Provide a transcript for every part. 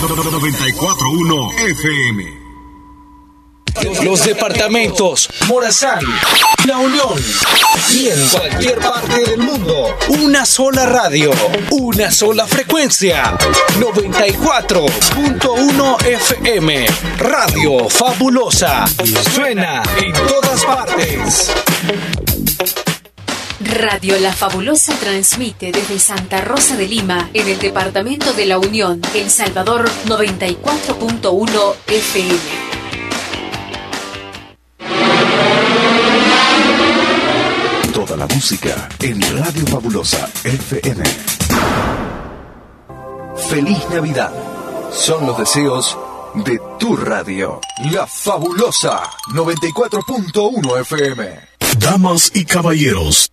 941 FM. Los departamentos Morazán, La Unión y en cualquier parte del mundo. Una sola radio, una sola frecuencia. 94.1 FM. Radio Fabulosa. Suena en todas partes. Radio La Fabulosa transmite desde Santa Rosa de Lima, en el departamento de La Unión, El Salvador 94.1 FM. Toda la música en Radio Fabulosa FM. Feliz Navidad. Son los deseos de tu radio. La Fabulosa 94.1 FM. Damas y caballeros,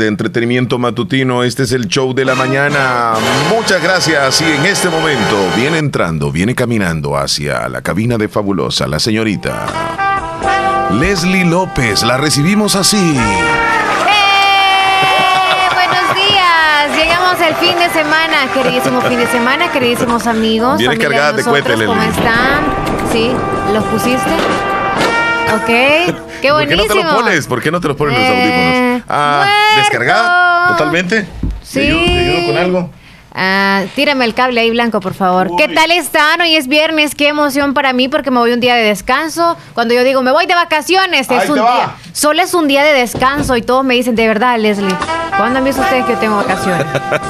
de entretenimiento matutino. Este es el show de la mañana. Muchas gracias. Y en este momento viene entrando, viene caminando hacia la cabina de Fabulosa la señorita Leslie López. La recibimos así. ¡Eh! Buenos días. Llegamos el fin de semana, queridísimo fin de semana, queridísimos amigos. Viene cargada de nosotros, cohetes, ¿Cómo están? Sí, ¿los pusiste? Ok, qué ¿Por qué buenísimo. no te lo pones? ¿Por qué no te los pones en los Eh, audífonos? Ah, muerto. ¿descargada? ¿Totalmente? Sí. ¿Te ayudo, te ayudo con algo? Ah, tírame el cable ahí blanco, por favor. ¿Qué tal están? Hoy es viernes, qué emoción para mí porque me voy un día de descanso. Cuando yo digo me voy de vacaciones, Ahí es un va. día. Solo es un día de descanso y todos me dicen, de verdad, Leslie, ¿cuándo han visto ustedes que yo tengo vacaciones?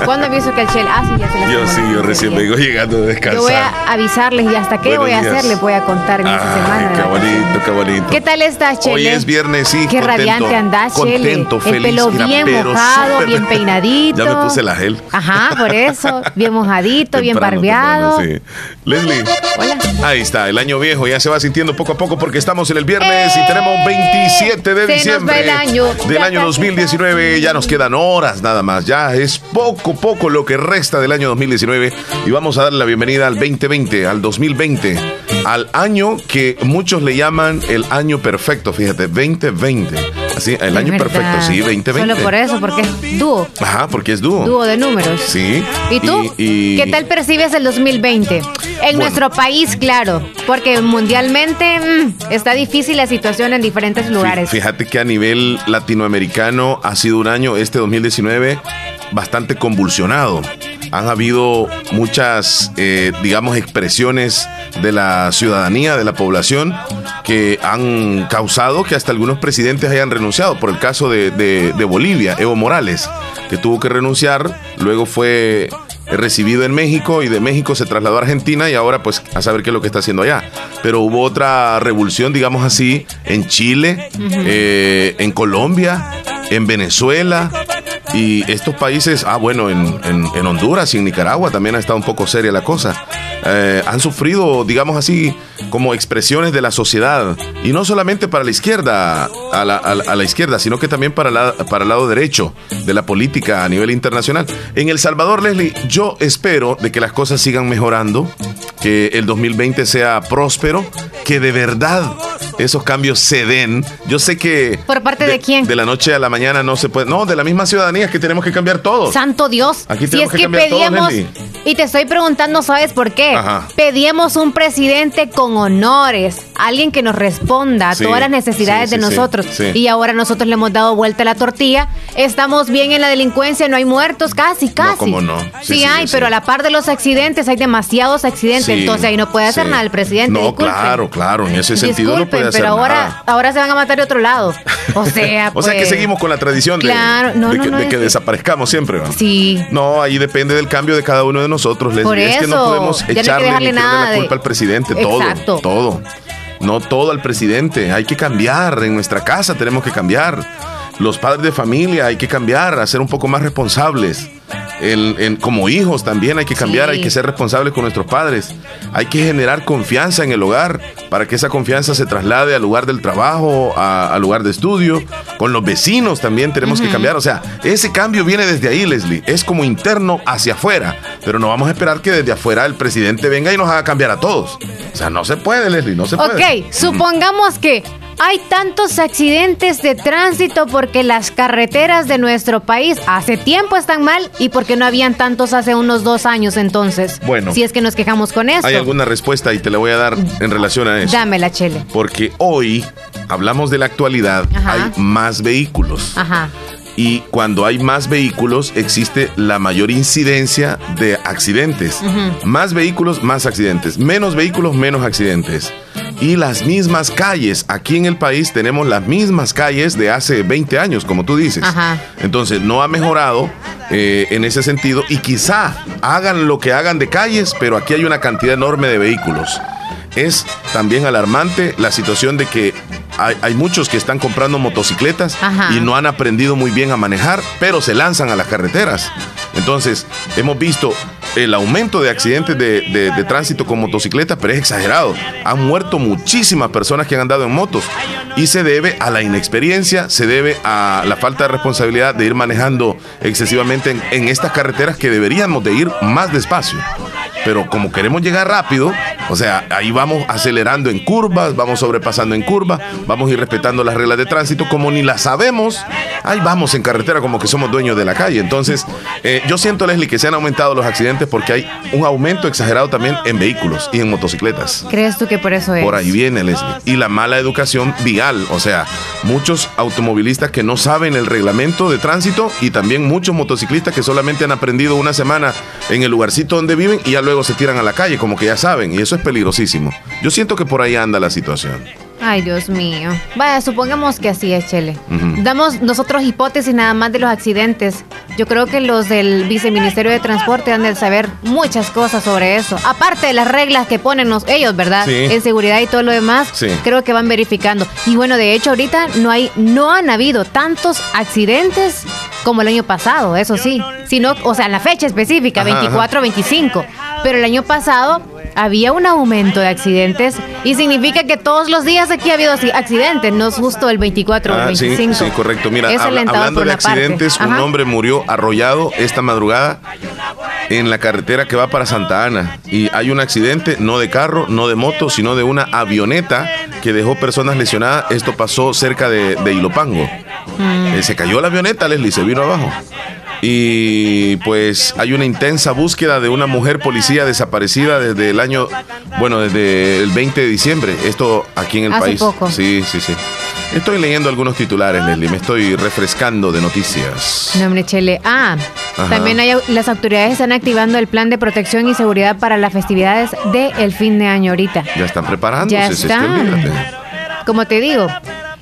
¿Cuándo han visto que el Shell? Ah, sí, ya se las Yo sí, yo recién vengo llegando de Yo descansar. voy a avisarles y hasta qué Buenos voy a días. hacer les voy a contar en esta semana. qué bonito, qué bonito. ¿Qué tal estás, Chele? Hoy es viernes, sí. Qué contento, radiante andás, Chele. Contento, El feliz. pelo mira, bien mojado, bien peinadito. ya me puse la gel. Ajá, por eso. Bien mojadito, bien barbeado. temprano, sí. Leslie. Hola. Ahí está, el año viejo ya se va sintiendo poco a poco porque estamos en el viernes y tenemos 27 de Se diciembre el año. del Ya año casi 2019. Ya nos quedan horas nada más. Ya es poco, poco lo que resta del año 2019 y vamos a darle la bienvenida al 2020, al 2020, al año que muchos le llaman el año perfecto. Fíjate, 2020. Así, el año perfecto, sí, 2020. Solo por eso, porque es dúo. Ajá, porque es dúo. Dúo de números. Sí. ¿Y tú? y- ¿Qué tal percibes el 2020? En Bueno. nuestro país, claro, porque mundialmente mm, está difícil la situación en diferentes lugares. Fí- Fíjate que a nivel latinoamericano ha sido un año, este 2019, bastante convulsionado. Han habido muchas, eh, digamos, expresiones de la ciudadanía, de la población, que han causado que hasta algunos presidentes hayan renunciado. Por el caso de, de- de Bolivia, Evo Morales, que tuvo que renunciar, luego fue recibido en México y de México se trasladó a Argentina y ahora pues a saber qué es lo que está haciendo allá. Pero hubo otra revolución, digamos así, en Chile, eh, en Colombia, en Venezuela y estos países, ah bueno, en, en- en Honduras y en Nicaragua también ha estado un poco seria la cosa. Eh, han sufrido, digamos así, como expresiones de la sociedad y no solamente para la izquierda, a la, a la- a la izquierda, sino que también para, la- para el lado derecho de la política a nivel internacional. En El Salvador, Leslie, yo espero de que las cosas sigan mejorando, que el 2020 sea próspero, que de verdad esos cambios se den. Yo sé que... ¿Por parte de quién? De la noche a la mañana no se puede... No, de la misma ciudadanía es que tenemos que cambiar todo. Santo Dios. Aquí si tenemos es que que cambiar todo, pedíamos, y te estoy preguntando, ¿sabes por qué? Ajá. Pedíamos un presidente con honores, alguien que nos responda a Sí, todas las necesidades sí, de sí, nosotros. Y ahora nosotros le hemos dado vuelta a la tortilla. Estamos bien en la delincuencia, no hay muertos, casi, casi. cómo no. Sí, hay, pero a la par de los accidentes hay demasiados accidentes, entonces ahí no puede hacer nada el presidente. No, disculpen. claro, claro. En ese sentido no Disculpen, puede hacer pero ahora, nada. ahora se van a matar de otro lado. O sea, O sea que pues, seguimos con la tradición de, Claro, no, de no, que, no, de es que que- desaparezcamos siempre. ¿va? Sí. No, ahí depende del cambio de cada uno de nosotros. Por es que no eso, podemos no hay que echarle ni nada la de- culpa al presidente. Todo, Exacto. todo. No todo al presidente. Hay que cambiar. En nuestra casa tenemos que cambiar. Los padres de familia hay que cambiar, a ser un poco más responsables. Como hijos también hay que cambiar, hay que ser responsables con nuestros padres. Hay que generar confianza en el hogar para que esa confianza se traslade al lugar del trabajo, al lugar de estudio. Con los vecinos también tenemos que cambiar. O sea, ese cambio viene desde ahí, Leslie. Es como interno hacia afuera. Pero no vamos a esperar que desde afuera el presidente venga y nos haga cambiar a todos. O sea, no se puede, Leslie, no se puede. Ok, supongamos que hay tantos accidentes de tránsito porque las carreteras de nuestro país hace tiempo están mal y porque no habían tantos hace unos dos años entonces. Bueno. Si es que nos quejamos con eso. Hay alguna respuesta y te la voy a dar en relación a eso. Dámela, Chele. Porque hoy hablamos de la actualidad, hay más vehículos. Ajá. Y cuando hay más vehículos existe la mayor incidencia de accidentes. Más vehículos, más accidentes. Menos vehículos, menos accidentes y las mismas calles. Aquí en el país tenemos las mismas calles de hace 20 años, como tú dices. Entonces, no ha mejorado eh, en ese sentido y quizá hagan lo que hagan de calles, pero aquí hay una cantidad enorme de vehículos. Es también alarmante la situación de que hay, muchos que están comprando motocicletas y no han aprendido muy bien a manejar, pero se lanzan a las carreteras. Entonces, hemos visto el aumento de accidentes de, tránsito con motocicletas, pero es exagerado. Han muerto muchísimas personas que han andado en motos y se debe a la inexperiencia, se debe a la falta de responsabilidad de ir manejando excesivamente en estas carreteras que deberíamos de ir más despacio pero como queremos llegar rápido, o sea, ahí vamos acelerando en curvas, vamos sobrepasando en curvas, vamos a ir respetando las reglas de tránsito, como ni las sabemos, ahí vamos en carretera como que somos dueños de la calle. Entonces, eh, yo siento, Leslie, que se han aumentado los accidentes porque hay un aumento exagerado también en vehículos y en motocicletas. ¿Crees tú que por eso es? Por ahí viene, Leslie. Y la mala educación vial, o sea, muchos automovilistas que no saben el reglamento de tránsito y también muchos motociclistas que solamente han aprendido una semana en el lugarcito donde viven y ya luego se tiran a la calle, como que ya saben, y eso es peligrosísimo. Yo siento que por ahí anda la situación. Ay, Dios mío. Vaya, supongamos que así es, Chele. Damos nosotros hipótesis nada más de los accidentes. Yo creo que los del Viceministerio de Transporte han de saber muchas cosas sobre eso. Aparte de las reglas que ponen ellos, ¿verdad? En seguridad y todo lo demás, creo que van verificando. Y bueno, de hecho, ahorita no hay, no han habido tantos accidentes como el año pasado, eso sí. Sino, o sea, la fecha específica, 24, 25. Pero el año pasado había un aumento de accidentes y significa que todos los días aquí ha habido accidentes, no es justo el 24 o el 25. Sí, correcto. Mira, hablando de accidentes, un hombre murió arrollado esta madrugada en la carretera que va para Santa Ana y hay un accidente no de carro, no de moto, sino de una avioneta que dejó personas lesionadas. Esto pasó cerca de, de Ilopango. Mm. Eh, se cayó la avioneta, Leslie, se vino abajo y pues hay una intensa búsqueda de una mujer policía desaparecida desde el año, bueno, desde el 20 de diciembre. Esto aquí en el Hace país. Poco. Sí, sí, sí. Estoy leyendo algunos titulares, Leslie. Me estoy refrescando de noticias. No, hombre, Chele. Ah, también hay, las autoridades están activando el plan de protección y seguridad para las festividades del fin de año ahorita. Ya están preparándose. Ya están. Como te digo,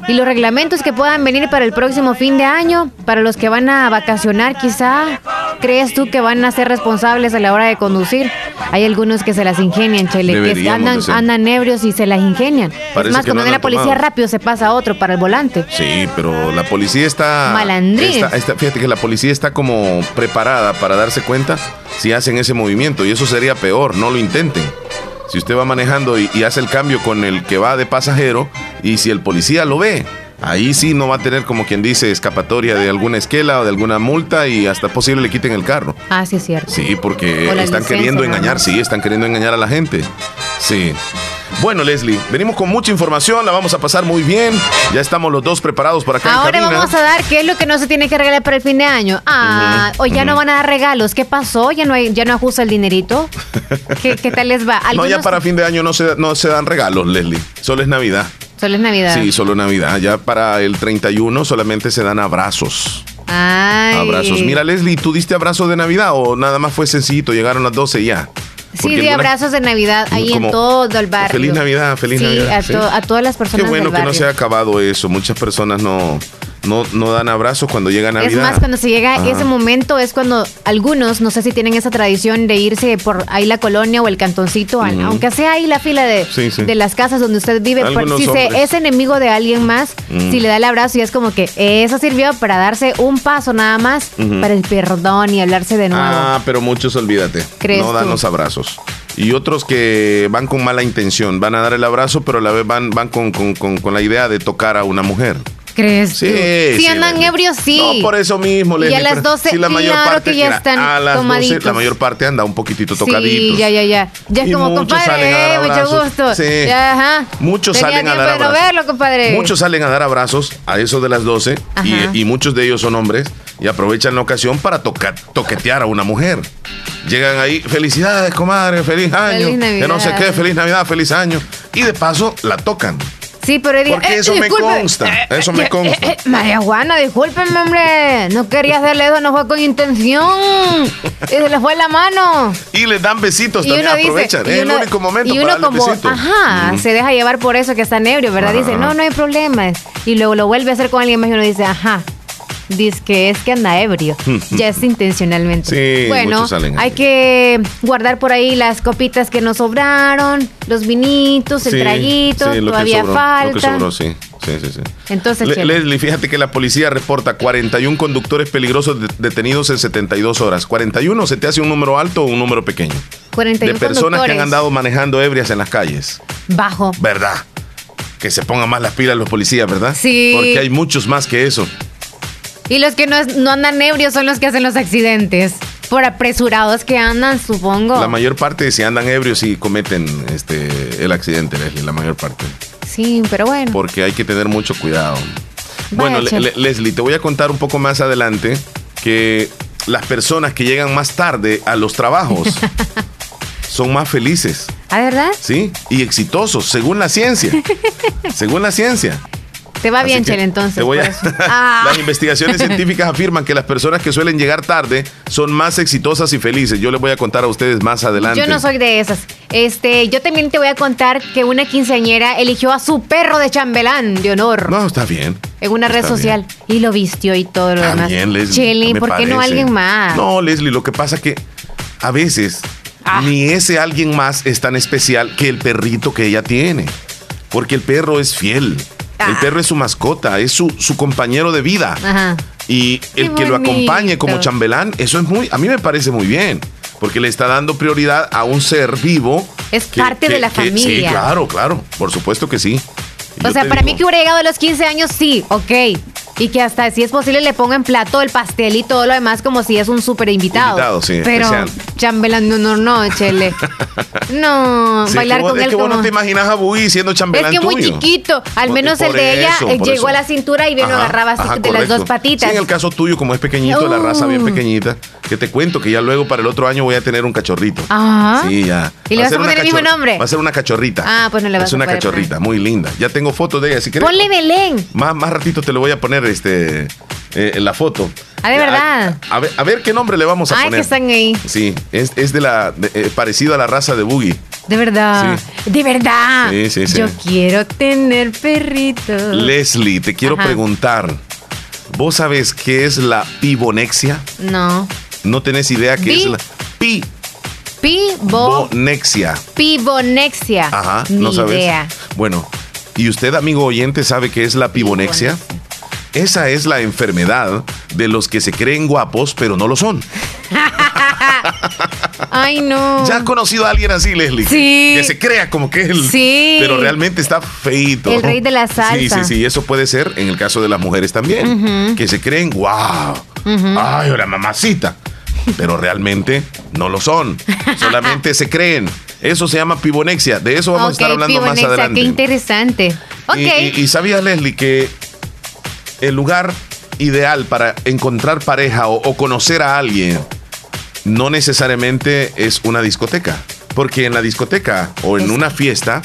y los reglamentos que puedan venir para el próximo fin de año, para los que van a vacacionar quizá, ¿crees tú que van a ser responsables a la hora de conducir? Hay algunos que se las ingenian, Chele, que andan, andan ebrios y se las ingenian. es más, cuando viene la policía rápido se pasa a otro para el volante. Sí, pero la policía está... Malandrín. fíjate que la policía está como preparada para darse cuenta si hacen ese movimiento y eso sería peor, no lo intenten. Si usted va manejando y, hace el cambio con el que va de pasajero y si el policía lo ve, ahí sí no va a tener como quien dice escapatoria de alguna esquela o de alguna multa y hasta posible le quiten el carro. Ah, sí es cierto. Sí, porque están queriendo engañar, sí, están queriendo engañar a la gente. Sí. Bueno, Leslie, venimos con mucha información, la vamos a pasar muy bien. Ya estamos los dos preparados para acá. Ahora vamos a dar qué es lo que no se tiene que regalar para el fin de año. Ah, o ya no van a dar regalos. ¿Qué pasó? ¿Ya no, hay, ya no ajusta el dinerito? ¿Qué, tal les va? No, ya para fin de año no se, no se dan regalos, Leslie. Solo es Navidad. Solo es Navidad. Sí, solo Navidad. Ya para el 31 solamente se dan abrazos. Ay. Abrazos. Mira, Leslie, ¿tú diste abrazo de Navidad o nada más fue sencillito? Llegaron las 12 y ya. Sí, de abrazos de Navidad ahí en todo el barrio. Feliz Navidad, feliz Navidad. A, a todas las personas. Qué bueno que no se ha acabado eso. Muchas personas no no, no dan abrazos cuando llega Navidad. Es más, cuando se llega Ajá. ese momento es cuando algunos, no sé si tienen esa tradición de irse por ahí la colonia o el cantoncito, aunque sea ahí la fila de, Sí, sí. de las casas donde usted vive, por- si se, es enemigo de alguien más, si le da el abrazo y es como que eso sirvió para darse un paso nada más para el perdón y hablarse de nuevo. Ah, pero muchos olvídate. ¿Crees no dan tú? los abrazos. Y otros que van con mala intención, van a dar el abrazo, pero a la vez van, van con, con- con- con la idea de tocar a una mujer. ¿Crees? Sí? Si sí, andan Leslie. ebrios, sí. No, por eso mismo, Y a Leslie, las pero 12, si la mayor claro parte, que ya mira, están a las 12, tomaditos. la mayor parte anda un poquitito tocadito. Sí, ya, ya, ya. Ya es Y como, muchos salen a compadre, eh, mucho gusto. Sí. Ya, ajá. Muchos Tenía salen a dar no abrazos. verlo, compadre. Muchos salen a dar abrazos a eso de las 12 y, y muchos de ellos son hombres y aprovechan la ocasión para toca- toquetear a una mujer. Llegan ahí, felicidades, comadre, feliz año. Feliz que no sé Navidad. qué, feliz Navidad, feliz año. Y de paso la tocan. Sí, pero diga, Porque eso me consta, eso me consta. María Juana, discúlpeme, hombre. No quería hacerle eso, no fue con intención. Y se le fue la mano. Y les dan besitos Y también, dice, aprovechan. y es uno- el único momento y uno como, besitos. ajá, Ujú. se deja llevar por eso que está ebrio, ¿verdad? Dice, no, no hay problema. Y luego lo vuelve a hacer con alguien más y uno dice, ajá. Dice que es que anda ebrio. ya es intencionalmente. Sí, bueno, salen hay que guardar por ahí las copitas que nos sobraron, los vinitos, el Sí, traguito, sí, todavía sobró, falta. Lo que sobró, sí. Sí, sí, sí. Entonces, Le-. Leslie, fíjate que la policía reporta 41 conductores peligrosos de- detenidos en 72 horas. 41, ¿se te hace un número alto o un número pequeño? 41 de personas que han andado manejando ebrias en las calles. Bajo. ¿Verdad? Que se pongan más las pilas los policías, ¿verdad? Sí. Porque hay muchos más que eso. Y los que no, no andan ebrios son los que hacen los accidentes. Por apresurados que andan, supongo. La mayor parte, si andan ebrios, y cometen este, el accidente, Leslie, la mayor parte. Sí, pero bueno. Porque hay que tener mucho cuidado. Vaya, Bueno. Le- Leslie, te voy a contar un poco más adelante que las personas que llegan más tarde a los trabajos son más felices, ¿Ah, verdad? ¿sí? Y exitosos, según la ciencia. según la ciencia. Te va Así bien, Chele, entonces. te voy a-. Ah. Las investigaciones científicas afirman que las personas que suelen llegar tarde son más exitosas y felices. Yo les voy a contar a ustedes más adelante. Yo no soy de esas. Este, yo también te voy a contar que una quinceañera eligió a su perro de chambelán de honor No, está bien. en una red social y lo vistió y todo lo Está demás. bien, Leslie. Chele, me ¿por qué no alguien más? No, Leslie, lo que pasa que a veces Ah. ni ese alguien más es tan especial que el perrito que ella tiene. Porque el perro es fiel. El Ah. perro es su mascota, es su, su compañero de vida. Ajá. Y el que lo acompañe como chambelán, eso es muy, a mí me parece muy bien. Porque le está dando prioridad a un ser vivo. Es parte de la Sí, familia. claro, claro. Por supuesto que sí. O Yo sea, para digo, mí que hubiera llegado a los 15 años, sí, ok. Y que hasta si es posible le ponga en plato el pastel y todo lo demás como si es un súper invitado. Invitado, sí, Pero especial. chambelán, no, no, no, chele. No, Sí, bailar que vos- con es él que vos como... no te imaginas a Buggy siendo Es chambelán que muy tuyo. chiquito. Al Por- menos el por de ella eso, por llegó eso. a la cintura y bien lo agarraba así ajá, de las correcto. dos patitas. Sí, en el caso tuyo, como es pequeñito, la raza bien Uh. pequeñita, que te cuento que ya luego para el otro año voy a tener un cachorrito. Ajá. Sí, ya. ¿Y le Va vas a una poner el mismo nombre? Va a ser una cachorrita. Ah, pues no le vas Es a una poder cachorrita, muy linda. Ya tengo fotos de ella, si querés. Ponle Belén. Más, más ratito te lo voy a poner este, eh, la foto. Ah, ¿de verdad? A, ver, a ver qué nombre le vamos a Ay, poner. que están ahí. Sí, es, es de la de- eh, parecido a la raza de Boogie. De verdad. De verdad. Sí, sí, sí. Yo quiero tener perritos. Leslie, te quiero Ajá. preguntar. ¿Vos sabés qué es la pibonexia? No. ¿No tenés idea qué Pi- es la Pibo. pibonexia? Pibonexia. Ajá, Ni no sabes. idea. Bueno, ¿y usted, amigo oyente, sabe qué es la pibonexia? Esa es la enfermedad de los que se creen guapos, pero no lo son. Ay, no. ¿Ya has conocido a alguien así, Leslie? Sí. Que se crea como que él. Sí. Pero realmente está feito. El rey de la Sí, salsa. sí, sí. Eso puede ser en el caso de las mujeres también. Que se creen, wow. Ay, la mamacita. Pero realmente no lo son. Solamente se creen. Eso se llama pibonexia. De eso vamos a estar hablando más adelante. Qué interesante. Ok. Y, y- y sabías, Leslie, que el lugar ideal para encontrar pareja o, o conocer a alguien no necesariamente es una discoteca. Porque en la discoteca o en una fiesta,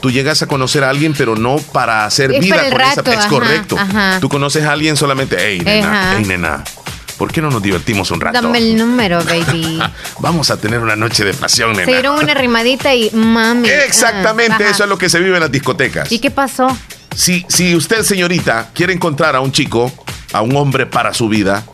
tú llegas a conocer a alguien, pero no para hacer Es vida para con rato, esa. Es ajá, correcto. ajá. Tú conoces a alguien solamente, hey, nena, hey, nena. ¿Por qué no nos divertimos un rato? Dame el número, baby. Vamos a tener una noche de pasión, nena. Se dieron una rimadita y mami. Exactamente, ajá. eso es lo que se vive en las discotecas. ¿Y qué pasó? Si, si usted, señorita, quiere encontrar a un chico, a un hombre para su vida,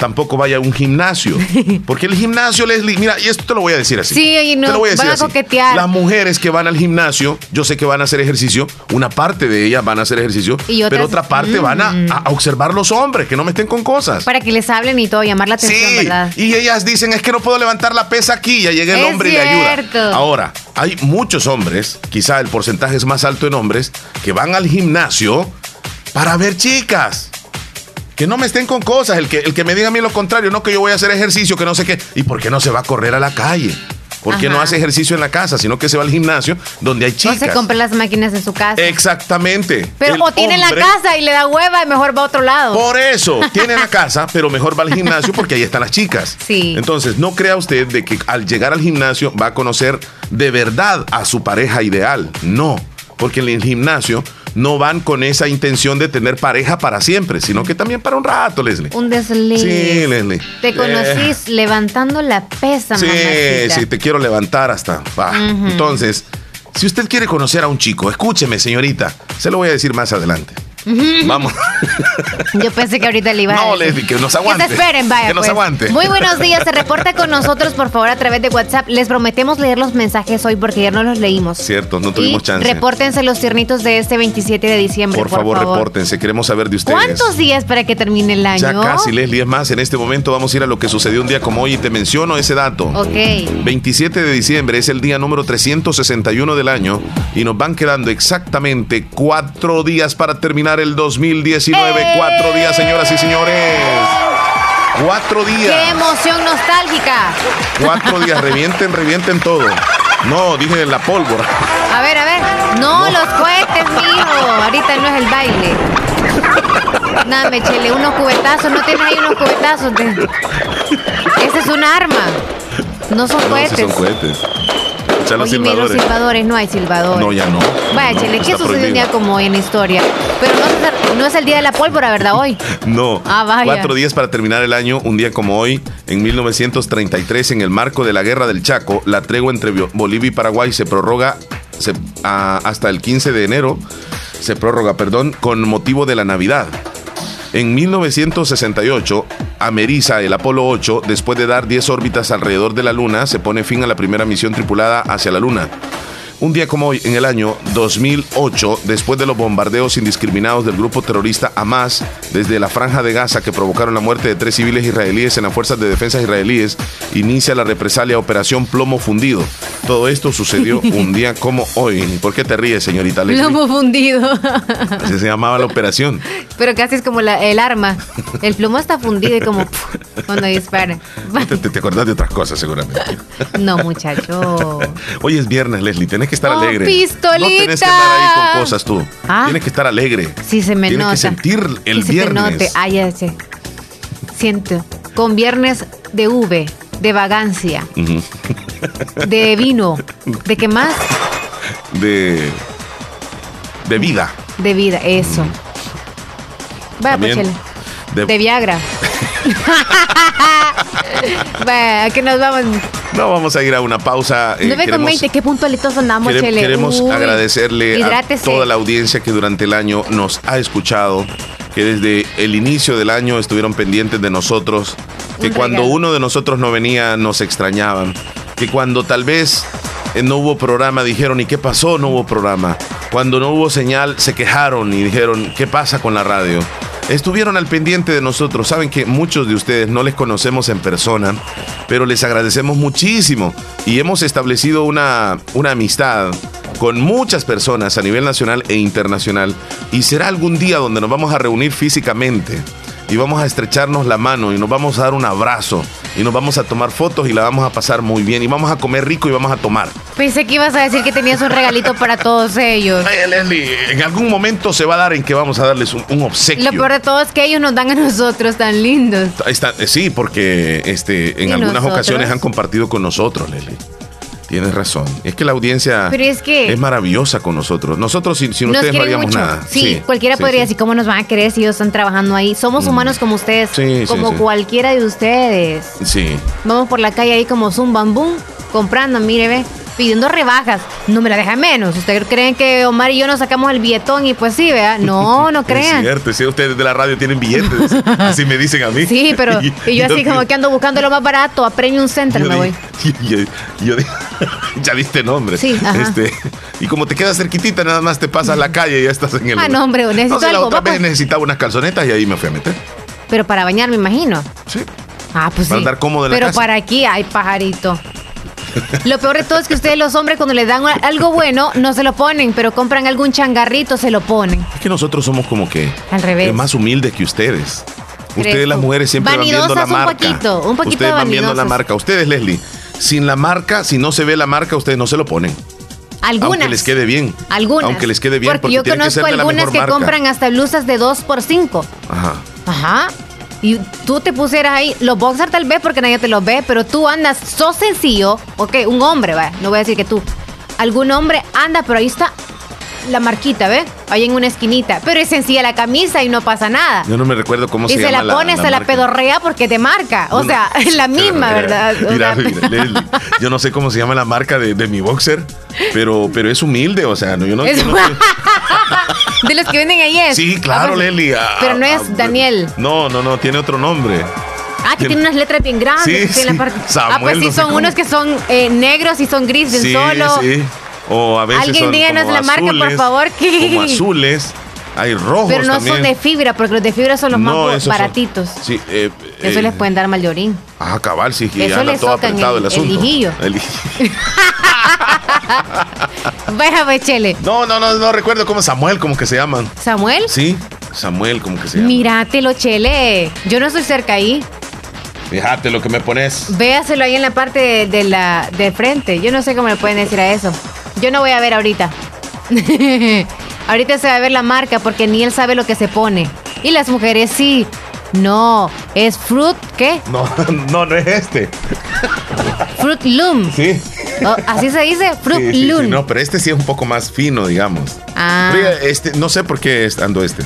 tampoco vaya a un gimnasio. Porque el gimnasio, Leslie, mira, y esto te lo voy a decir así. Sí, y no, te lo voy a decir van a así. coquetear. Las mujeres que van al gimnasio, yo sé que van a hacer ejercicio, una parte de ellas van a hacer ejercicio, Y otras- pero otra parte van a, Mm. a- a observar los hombres, que no me estén con cosas. Para que les hablen y todo, llamar la atención, Sí, ¿verdad? y ellas dicen, es que no puedo levantar la pesa aquí, ya llega el Es hombre y le ayuda. cierto. Ahora, hay muchos hombres, quizá el porcentaje es más alto en hombres, que van al gimnasio para ver chicas. Que no me estén con cosas, el que, el que me diga a mí lo contrario, no que yo voy a hacer ejercicio, que no sé qué. ¿Y por qué no se va a correr a la calle? ¿Por qué no Ajá. hace ejercicio en la casa, sino que se va al gimnasio donde hay O chicas? se compra las máquinas en su casa. Exactamente. Pero El o tiene la casa y le da hueva y mejor va a otro lado. por eso, tiene la casa, pero mejor va al gimnasio porque ahí están las chicas. Sí. Entonces, no crea usted de que al llegar al gimnasio va a conocer de verdad a su pareja ideal. No, porque en el gimnasio no van con esa intención de tener pareja para siempre, sino que también para un rato, Leslie. Un desliz. Sí, Leslie. Te conocís levantando la pesa, Sí, mamacita. sí, te quiero levantar hasta. Entonces, si usted quiere conocer a un chico, escúcheme, señorita. Se lo voy a decir más adelante. Vamos. Yo pensé que ahorita le iba a No. Leslie, que nos aguante. Que se esperen, vaya. Que nos pues. aguante. Muy buenos días. Se reporta con nosotros, por favor, a través de WhatsApp. Les prometemos leer los mensajes hoy porque ayer no los leímos. Cierto, no tuvimos y chance. repórtense los tiernitos de este 27 de diciembre. Por, favor, repórtense. Queremos saber de ustedes. ¿Cuántos días para que termine el año? Ya casi, Leslie. Es más, en este momento vamos a ir a lo que sucedió un día como hoy y te menciono ese dato. Ok. 27 de diciembre es el día número 361 del año y nos van quedando exactamente cuatro días para terminar el 2019. ¡Eh! Cuatro días, señoras y señores. Cuatro ¡Qué días. emoción nostálgica! Cuatro días. Revienten, revienten todo. No, dije la pólvora. A ver, a ver. No, los cohetes, mijo. Ahorita no es el baile. Nada, me chele, unos cubetazos. No tienes ahí unos cubetazos. Ese es un arma. No son No, cohetes. si son cohetes. Echa los Oye, mira, los silbadores. no hay silbadores. No, ya no. Vaya, chele, ¿qué Está sucedió un día como hoy en la historia? Pero no es, no es el día de la pólvora, ¿verdad? Hoy. No. Ah, vaya. Cuatro días para terminar el año, un día como hoy, en 1933, en el marco de la Guerra del Chaco, la tregua entre Bolivia y Paraguay se prorroga se- a- hasta el 15 de enero, se prorroga, perdón, con motivo de la Navidad. En 1968, ameriza el Apolo 8, después de dar 10 órbitas alrededor de la Luna, se pone fin a la primera misión tripulada hacia la Luna. Un día como hoy, en el año 2008, después de los bombardeos indiscriminados del grupo terrorista Hamas desde la franja de Gaza que provocaron la muerte de tres civiles israelíes en las fuerzas de defensa israelíes, inicia la represalia Operación Plomo Fundido. Todo esto sucedió un día como hoy. ¿Por qué te ríes, señorita Leslie? Lomo fundido. Así se llamaba la operación. Pero casi es como la- el arma. El plomo está fundido y como cuando dispara. Te, te, te acordás de otras cosas, seguramente. No, muchacho. Hoy es viernes, Leslie. Tienes que estar Oh, alegre. pistolita. No tienes que andar ahí con cosas tú. Ah. Tienes que estar alegre. Sí, se me Tienes nota. que sentir el Que se te viernes. note. Ay, ya sé. Siento. Con viernes de V, de vagancia, de vino. ¿De qué más? de, de vida. De vida, eso. Vaya, También pues, de- De Viagra. ¿a qué nos vamos? No, vamos a ir a una pausa. eh, 9 con queremos- 20, qué puntualitos andamos, quere- chele. queremos Uy, agradecerle a toda la audiencia que durante el año nos ha escuchado, que desde el inicio del año estuvieron pendientes de nosotros, que Un cuando regalo. uno de nosotros no venía nos extrañaban, que cuando tal vez eh, no hubo programa dijeron, ¿y qué pasó? No hubo programa. Cuando no hubo señal se quejaron y dijeron, ¿qué pasa con la radio? Estuvieron al pendiente de nosotros. Saben que muchos de ustedes no les conocemos en persona, pero les agradecemos muchísimo y hemos establecido una, una amistad con muchas personas a nivel nacional e internacional y será algún día donde nos vamos a reunir físicamente y vamos a estrecharnos la mano y nos vamos a dar un abrazo y nos vamos a tomar fotos y la vamos a pasar muy bien y vamos a comer rico y vamos a tomar. Pensé que ibas a decir que tenías un regalito para todos ellos. Ay, Leslie, en algún momento se va a dar en que vamos a darles un, un obsequio. Lo peor de todo es que ellos nos dan a nosotros tan lindos. Está, eh, sí, porque este, en ¿Y algunas nosotros? ocasiones han compartido con nosotros, Leslie. Tienes razón. Es que la audiencia Pero es que- maravillosa con nosotros. Nosotros sin, sin Nos ustedes no haríamos mucho. nada. Sí, cualquiera sí, podría sí. decir cómo nos van a querer si ellos están trabajando ahí. Somos humanos como ustedes, Sí, sí, como sí. cualquiera de ustedes. Sí. Vamos por la calle ahí como zoom bam boom, comprando, mire, ve. Pidiendo rebajas. No me la deja menos. ¿Ustedes creen que Omar y yo nos sacamos el billetón y pues sí, vea? No, no crean. Es cierto, si ustedes de la radio tienen billetes. así me dicen a mí. Sí, pero y, yo así como que ando buscando lo más barato, a Premium Center me voy. Yo, ya viste nombre. Sí, Este, y como te quedas cerquitita, nada más te pasas la calle y ya estás en el. Ah, no, hombre, necesito algo. La otra vez necesitaba unas calzonetas y ahí me fui a meter. Pero para bañar, me imagino. Sí. Ah, pues para sí. andar cómodo en la Pero casa. para aquí, ay, pajarito. Lo peor de todo es que ustedes los hombres cuando les dan algo bueno no se lo ponen, pero compran algún changarrito se lo ponen. Es que nosotros somos como que Al revés. más humildes que ustedes. Ustedes las mujeres siempre van viendo la Vanidosas un marca. poquito, un poquito ustedes van viendo la marca. Ustedes, Leslie, sin la marca, si no se ve la marca, ustedes no se lo ponen. Algunas. Aunque les quede bien. Algunas. Aunque les quede bien, Porque, porque yo que conozco algunas que marca. compran hasta blusas de 2 por 5 Ajá. Ajá. Y tú te pusieras ahí, los boxers tal vez porque nadie te los ve, pero tú andas, sos sencillo, ok, un hombre, va, no voy a decir que tú. Algún hombre anda, pero ahí está la marquita, ¿ves? Ahí en una esquinita. Pero es sencilla la camisa y no pasa nada. Yo no me recuerdo cómo y se, se llama la pone, se la marca. pedorrea porque te marca. O No, sea, es la misma, ¿verdad? Mira, mira, Leslie, yo no sé cómo se llama la marca de, de mi boxer, pero, pero es humilde, o sea, no, yo no, es- yo no de los que venden ahí es. Sí, claro, Ah, pues, Leslie. ah, Pero no es ah, Daniel. No, no, no, tiene otro nombre. Ah, que tiene unas letras bien grandes. Sí, la sí. parte- Samuel, ah, pues sí, no son unos que son eh, negros y son grises Sí, solo. sí. O a veces Alguien son díganos como la marca, por favor, que- Como azules. Hay rojos Pero no también. son de fibra, porque los de fibra son los No, más son- baratitos. Sí, eh, Eso eh, les pueden dar mal de orín. Ah, cabal, sí, que Eso anda todo apretado el, el- el asunto. hijillo. El hij- Vaya, pues, Chele. No, no, no, no recuerdo cómo Samuel, como que se llaman. ¿Samuel? Sí, Samuel, como que se llama. Míratelo, Chele. Yo no estoy cerca ahí. Fíjate lo que me pones. Véaselo ahí en la parte de, de la de frente. Yo no sé cómo le pueden decir a eso. Yo no voy a ver ahorita. ahorita se va a ver la marca porque ni él sabe lo que se pone. Y las mujeres sí. No, es Fruit, ¿qué? No, no, no es este. Fruit Loom. Sí. Oh, Así se dice, Fruit Sí, sí, sí, Loom. no, pero este sí es un poco más fino, digamos. Ah. Este, no sé por qué ando este.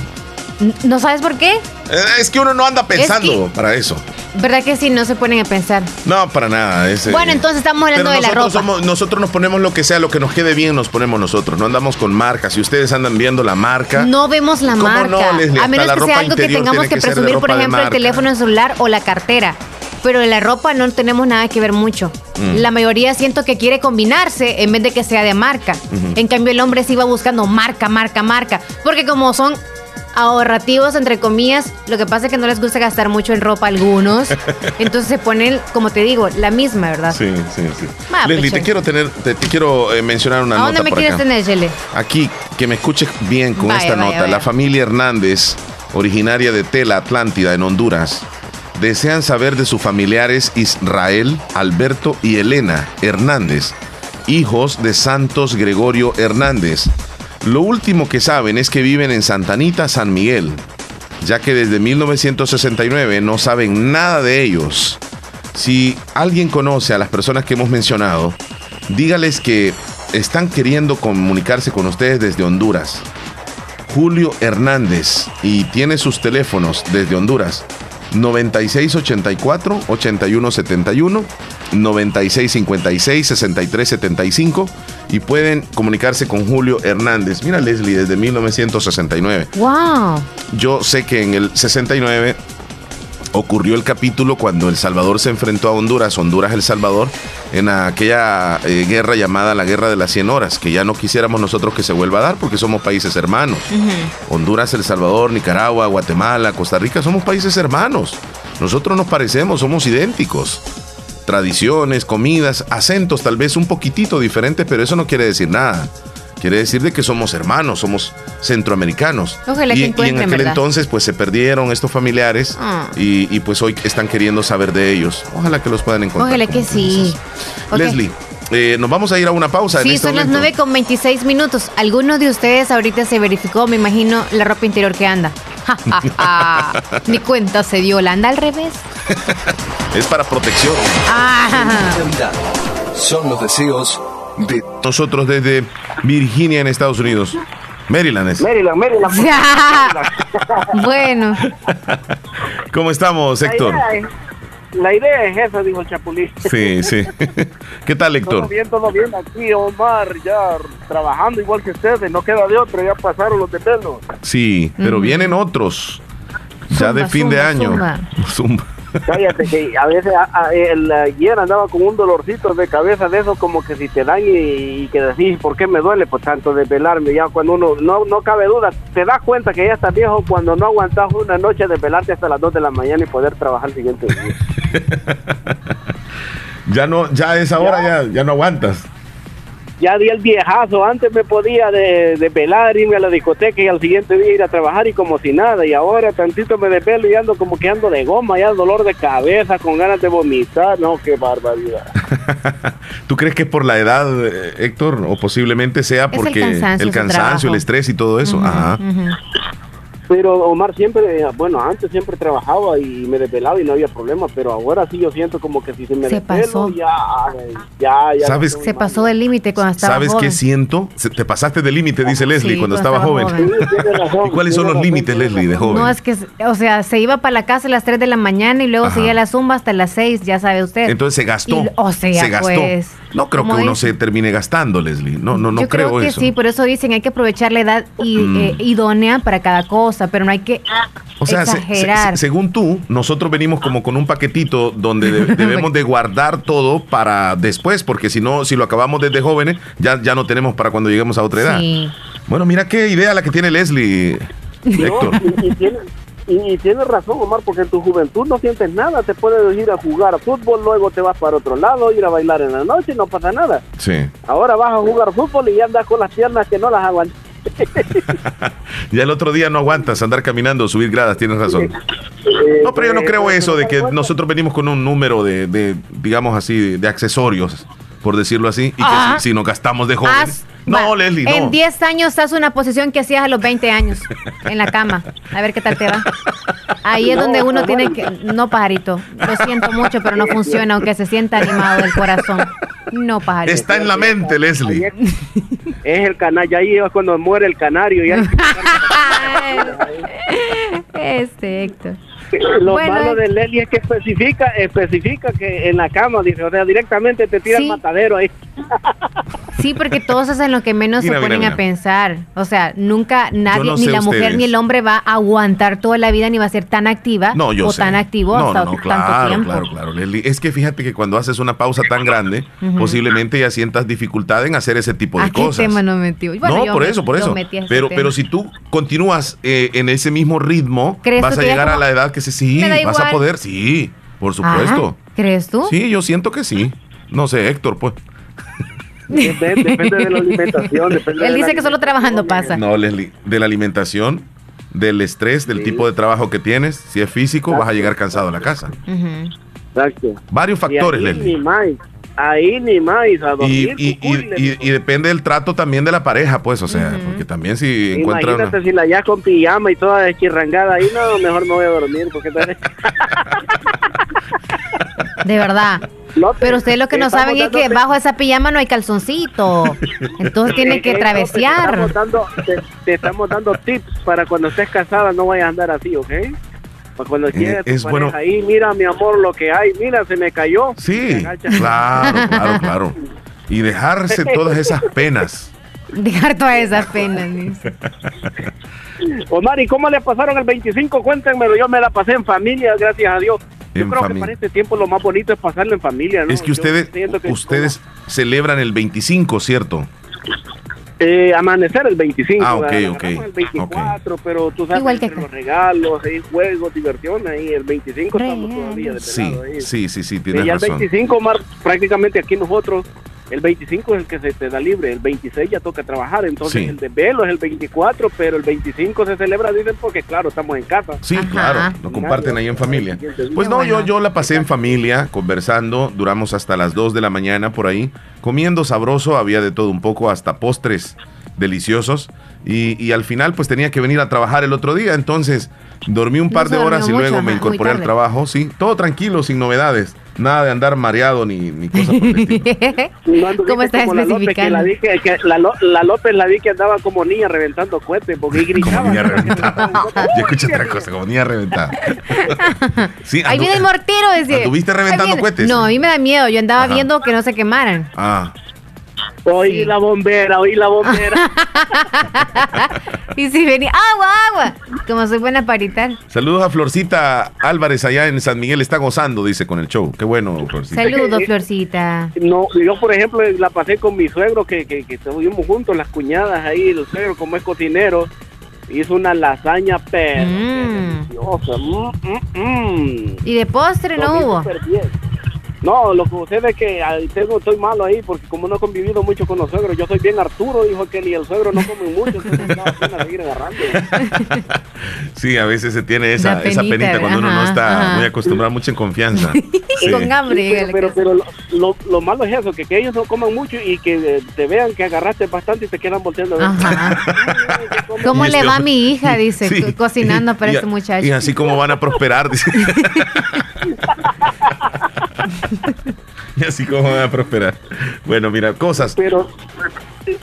¿No sabes por qué? Eh, Es que uno no anda pensando que- para eso. ¿Verdad que sí? No se ponen a pensar. No, para nada. es, eh, Bueno, entonces estamos hablando de la ropa. somos- nosotros nos ponemos lo que sea, lo que nos quede bien, nos ponemos nosotros. No andamos con marcas. Si ustedes andan viendo la marca. No vemos la ¿Cómo marca. no, Leslie? a menos que sea algo que tengamos que presumir, por ejemplo, el teléfono celular o la cartera. Pero en la ropa no tenemos nada que ver mucho. Mm. La mayoría siento que quiere combinarse en vez de que sea de marca. En cambio, el hombre sí va buscando marca, marca, marca. Porque como son ahorrativos, entre comillas, lo que pasa es que no les gusta gastar mucho en ropa a algunos. Entonces se ponen, como te digo, la misma, ¿verdad? Sí, sí, sí. Leslie, te quiero tener, te, te quiero eh, mencionar una ¿A dónde nota me por quieres acá. tener, Shele? Aquí, que me escuches bien con Vaya, esta vaya, nota. vaya. La familia Hernández, originaria de Tela, Atlántida, en Honduras, desean saber de sus familiares Israel, Alberto y Elena Hernández, hijos de Santos Gregorio Hernández. Lo último que saben es que viven en Santanita, San Miguel, ya que desde 1969 no saben nada de ellos. Si alguien conoce a las personas que hemos mencionado, dígales que están queriendo comunicarse con ustedes desde Honduras. Julio Hernández y tiene sus teléfonos desde Honduras 9684 8171 9656 6375 y pueden comunicarse con Julio Hernández. Mira Leslie desde 1969. ¡Wow! Yo sé que en el 69 ocurrió el capítulo cuando El Salvador se enfrentó a Honduras, Honduras El Salvador, en aquella eh, guerra llamada la Guerra de las 100 Horas, que ya no quisiéramos nosotros que se vuelva a dar porque somos países hermanos. Honduras, El Salvador, Nicaragua, Guatemala, Costa Rica, somos países hermanos. Nosotros nos parecemos, somos idénticos. Tradiciones, comidas, acentos tal vez un poquitito diferentes, pero eso no quiere decir nada. Quiere decir de que somos hermanos, somos centroamericanos. Ojalá y, que y en aquel ¿verdad? entonces pues se perdieron estos familiares Ah. y, y, pues hoy están queriendo saber de ellos. Ojalá que los puedan encontrar. Ojalá que sí. Leslie, eh, nos vamos a ir a una pausa. en Sí, este son las momento. 9 con 26 minutos. ¿Alguno de ustedes ahorita se verificó, me imagino, la ropa interior que anda? Ja, ja, ja. Ni cuenta se dio, la anda al revés. Es para protección. Ah. Son los deseos de Nosotros desde Virginia en Estados Unidos. Maryland es. Maryland, Maryland. bueno, ¿Cómo estamos, Héctor? Ay, ay. la idea es esa, dijo el Chapulín. Sí, sí. ¿Qué tal, Héctor? Todo bien, todo bien. Aquí Omar ya trabajando igual que ustedes. No queda de otro, ya pasaron los de pelo. Sí, pero vienen otros. Ya de fin de año. Zumba. Cállate, que a veces el, ayer andaba con un dolorcito de cabeza de eso, como que si te dan y, que decís, ¿por qué me duele? Pues tanto de velarme, ya cuando uno, no, no cabe duda, te das cuenta que ya estás viejo cuando no aguantas una noche de velarte hasta las 2 de la mañana y poder trabajar el siguiente día. ya no, ya a esa hora ya, ya no aguantas ya di el viejazo. Antes me podía de, de pelar, irme a la discoteca y al siguiente día ir a trabajar y como si nada. Y ahora tantito me desvelo y ando como que ando de goma, ya dolor de cabeza, con ganas de vomitar. No, qué barbaridad. ¿Tú crees que es por la edad, eh, Héctor? ¿O posiblemente sea porque el cansancio, el, estrés y todo eso? Ajá. Pero Omar siempre, bueno, antes siempre trabajaba y me desvelaba y no había problema, pero ahora sí yo siento como que si se me se pasó. ya, ya, ya. ¿Sabes? Se pasó del límite cuando estaba ¿Sabes qué siento? te pasaste del límite, dice Leslie, cuando, estaba, joven. ¿Y cuáles son los límites, Leslie, de joven? No, es que, o sea, se iba para la casa a las 3 de la mañana y luego seguía la zumba hasta las 6, ya sabe usted. Entonces se gastó. o sea, se gastó. Pues, no creo que uno se termine gastando, Leslie. No, no, no Yo creo, creo que sí, por eso dicen hay que aprovechar la edad mm. eh, idónea para cada cosa, pero no hay que o sea, exagerar. según tú, nosotros venimos como con un paquetito donde debemos de guardar todo para después, porque si no, si lo acabamos desde jóvenes, ya, ya no tenemos para cuando lleguemos a otra edad. Bueno, mira qué idea la que tiene Leslie, Héctor. Y, tienes razón, Omar, porque en tu juventud no sientes nada. Te puedes ir a jugar fútbol, luego te vas para otro lado, ir a bailar en la noche y no pasa nada. Sí. Ahora vas a jugar fútbol y andas con las piernas que no las aguantas. ya el otro día no aguantas andar caminando, subir gradas, tienes razón. No, pero yo no creo eso de que nosotros venimos con un número de, de digamos así, de accesorios por decirlo así, y que si, nos gastamos de jóvenes. No, Leslie, no. En 10 años estás una posición que hacías a los 20 años en la cama. A ver qué tal te va. Ahí es donde uno tiene que. No, pajarito. Lo siento mucho, pero no funciona, aunque se sienta animado del corazón. No, pajarito. Está en la mente, Leslie. Es el canario. Ahí es cuando muere el canario. este, Héctor. Lo malo de Lely es que especifica, especifica que en la cama, dice, o sea, directamente te tira el matadero ahí. Sí, porque todos hacen lo que menos se ponen a pensar. O sea, nunca nadie, ni la mujer ni el hombre va a aguantar toda la vida ni va a ser tan activa o tan activo hasta tanto tiempo. Claro, claro, Lely. Es que fíjate que cuando haces una pausa tan grande, posiblemente ya sientas dificultad en hacer ese tipo de cosas. no, por eso, por eso. Pero, pero si tú continúas eh, en ese mismo ritmo, vas a llegar a la edad que sí, vas a poder, sí, por supuesto. ¿Crees tú? Sí, yo siento que sí. No sé, Héctor, pues. Depende, de la alimentación. Él dice que solo trabajando pasa. No, Leslie, de la alimentación, del estrés, del tipo de trabajo que tienes, si es físico, vas a llegar cansado a la casa. Exacto. Varios factores, Leslie ahí ni más a dormir. Y, y, y, depende del trato también de la pareja, pues, o sea, porque también si encuentran... Imagínate si la ya con pijama y toda deschirrangada ahí, no, mejor no voy a dormir, porque... de verdad. Pero ustedes lo que no saben es que bajo esa pijama no hay calzoncito. Entonces tiene que travesear. Te estamos, dando, te estamos dando tips para cuando estés casada no vayas a andar así, ¿ok? Pues cuando eh, es bueno. ahí, mira mi amor lo que hay, mira, se me cayó. Sí, claro, claro, claro. Y dejarse todas esas penas. Dejar todas esas penas. Omar, ¿y cómo le pasaron el 25? Cuéntenmelo, yo me la pasé en familia, gracias a Dios. Yo creo que para este tiempo lo más bonito es pasarlo en familia. ¿no? Es que ustedes, ustedes celebran el 25, ¿cierto? Eh, amanecer el 25. Ah, ok, ok. El 24, pero tú sabes, Igual que los regalos, hay juegos, diversión ahí. El 25 estamos todavía de sí, ahí. Sí, sí, sí, tienes y el 25, Mar, prácticamente aquí nosotros el 25 es el que se te da libre, el 26 ya toca trabajar, entonces el de velo es el 24, pero el 25 se celebra, dicen, porque claro, estamos en casa. Sí, claro, lo comparten ahí en familia. Pues no, yo, yo la pasé en familia, conversando, duramos hasta las 2 de la mañana por ahí, comiendo sabroso, había de todo un poco, hasta postres deliciosos, y, y al final pues tenía que venir a trabajar el otro día, entonces dormí un par de horas y luego me incorporé al trabajo, sí, todo tranquilo, sin novedades Nada de andar mareado ni, ni cosas por el estilo. No anduviste ¿Cómo estás como la López, que la, vi que, que la, López la vi que andaba como niña reventando cohetes porque gritaba. Como niña reventada. Yo escuché otra cosa, como niña reventada. Sí, Ahí viene el mortero, decía. ¿Anduviste Ahí reventando cohetes? No, a mí me da miedo. Yo andaba Ajá. viendo que no se quemaran. Ah, Oí Sí. la bombera, oí la bombera. Y si venía, agua, agua. Como soy buena para gritar. saludos a Florcita Álvarez allá en San Miguel. Está gozando, dice, con el show. Qué bueno, Florcita. Saludos, Florcita. No, yo por ejemplo la pasé con mi suegro que, que, que estuvimos juntos, las cuñadas ahí, el suegro como es cocinero, hizo una lasaña pero Mm. deliciosa. Mm, mm, mm. Y de postre no hubo. No, lo que sucede es que tengo, estoy malo ahí porque como no he convivido mucho con los suegros, yo soy bien Arturo, dijo aquel, y el suegro no come mucho, entonces no pena seguir agarrando. Sí, a veces se tiene esa, La esa penita, penita cuando uno no está ajá. muy acostumbrado, mucho en confianza. Sí. Con hambre. Pero, que- pero, pero lo, lo, lo malo es eso, que, que ellos no coman mucho y que eh, te vean que agarraste bastante y te quedan volteando. Ajá. ¿Cómo Y le este va a mi hija? Dice, Sí. co- cocinando para Y- ese muchacho. Y así como van a prosperar, dice. y así como van a prosperar. Bueno, mira, cosas. Pero sí,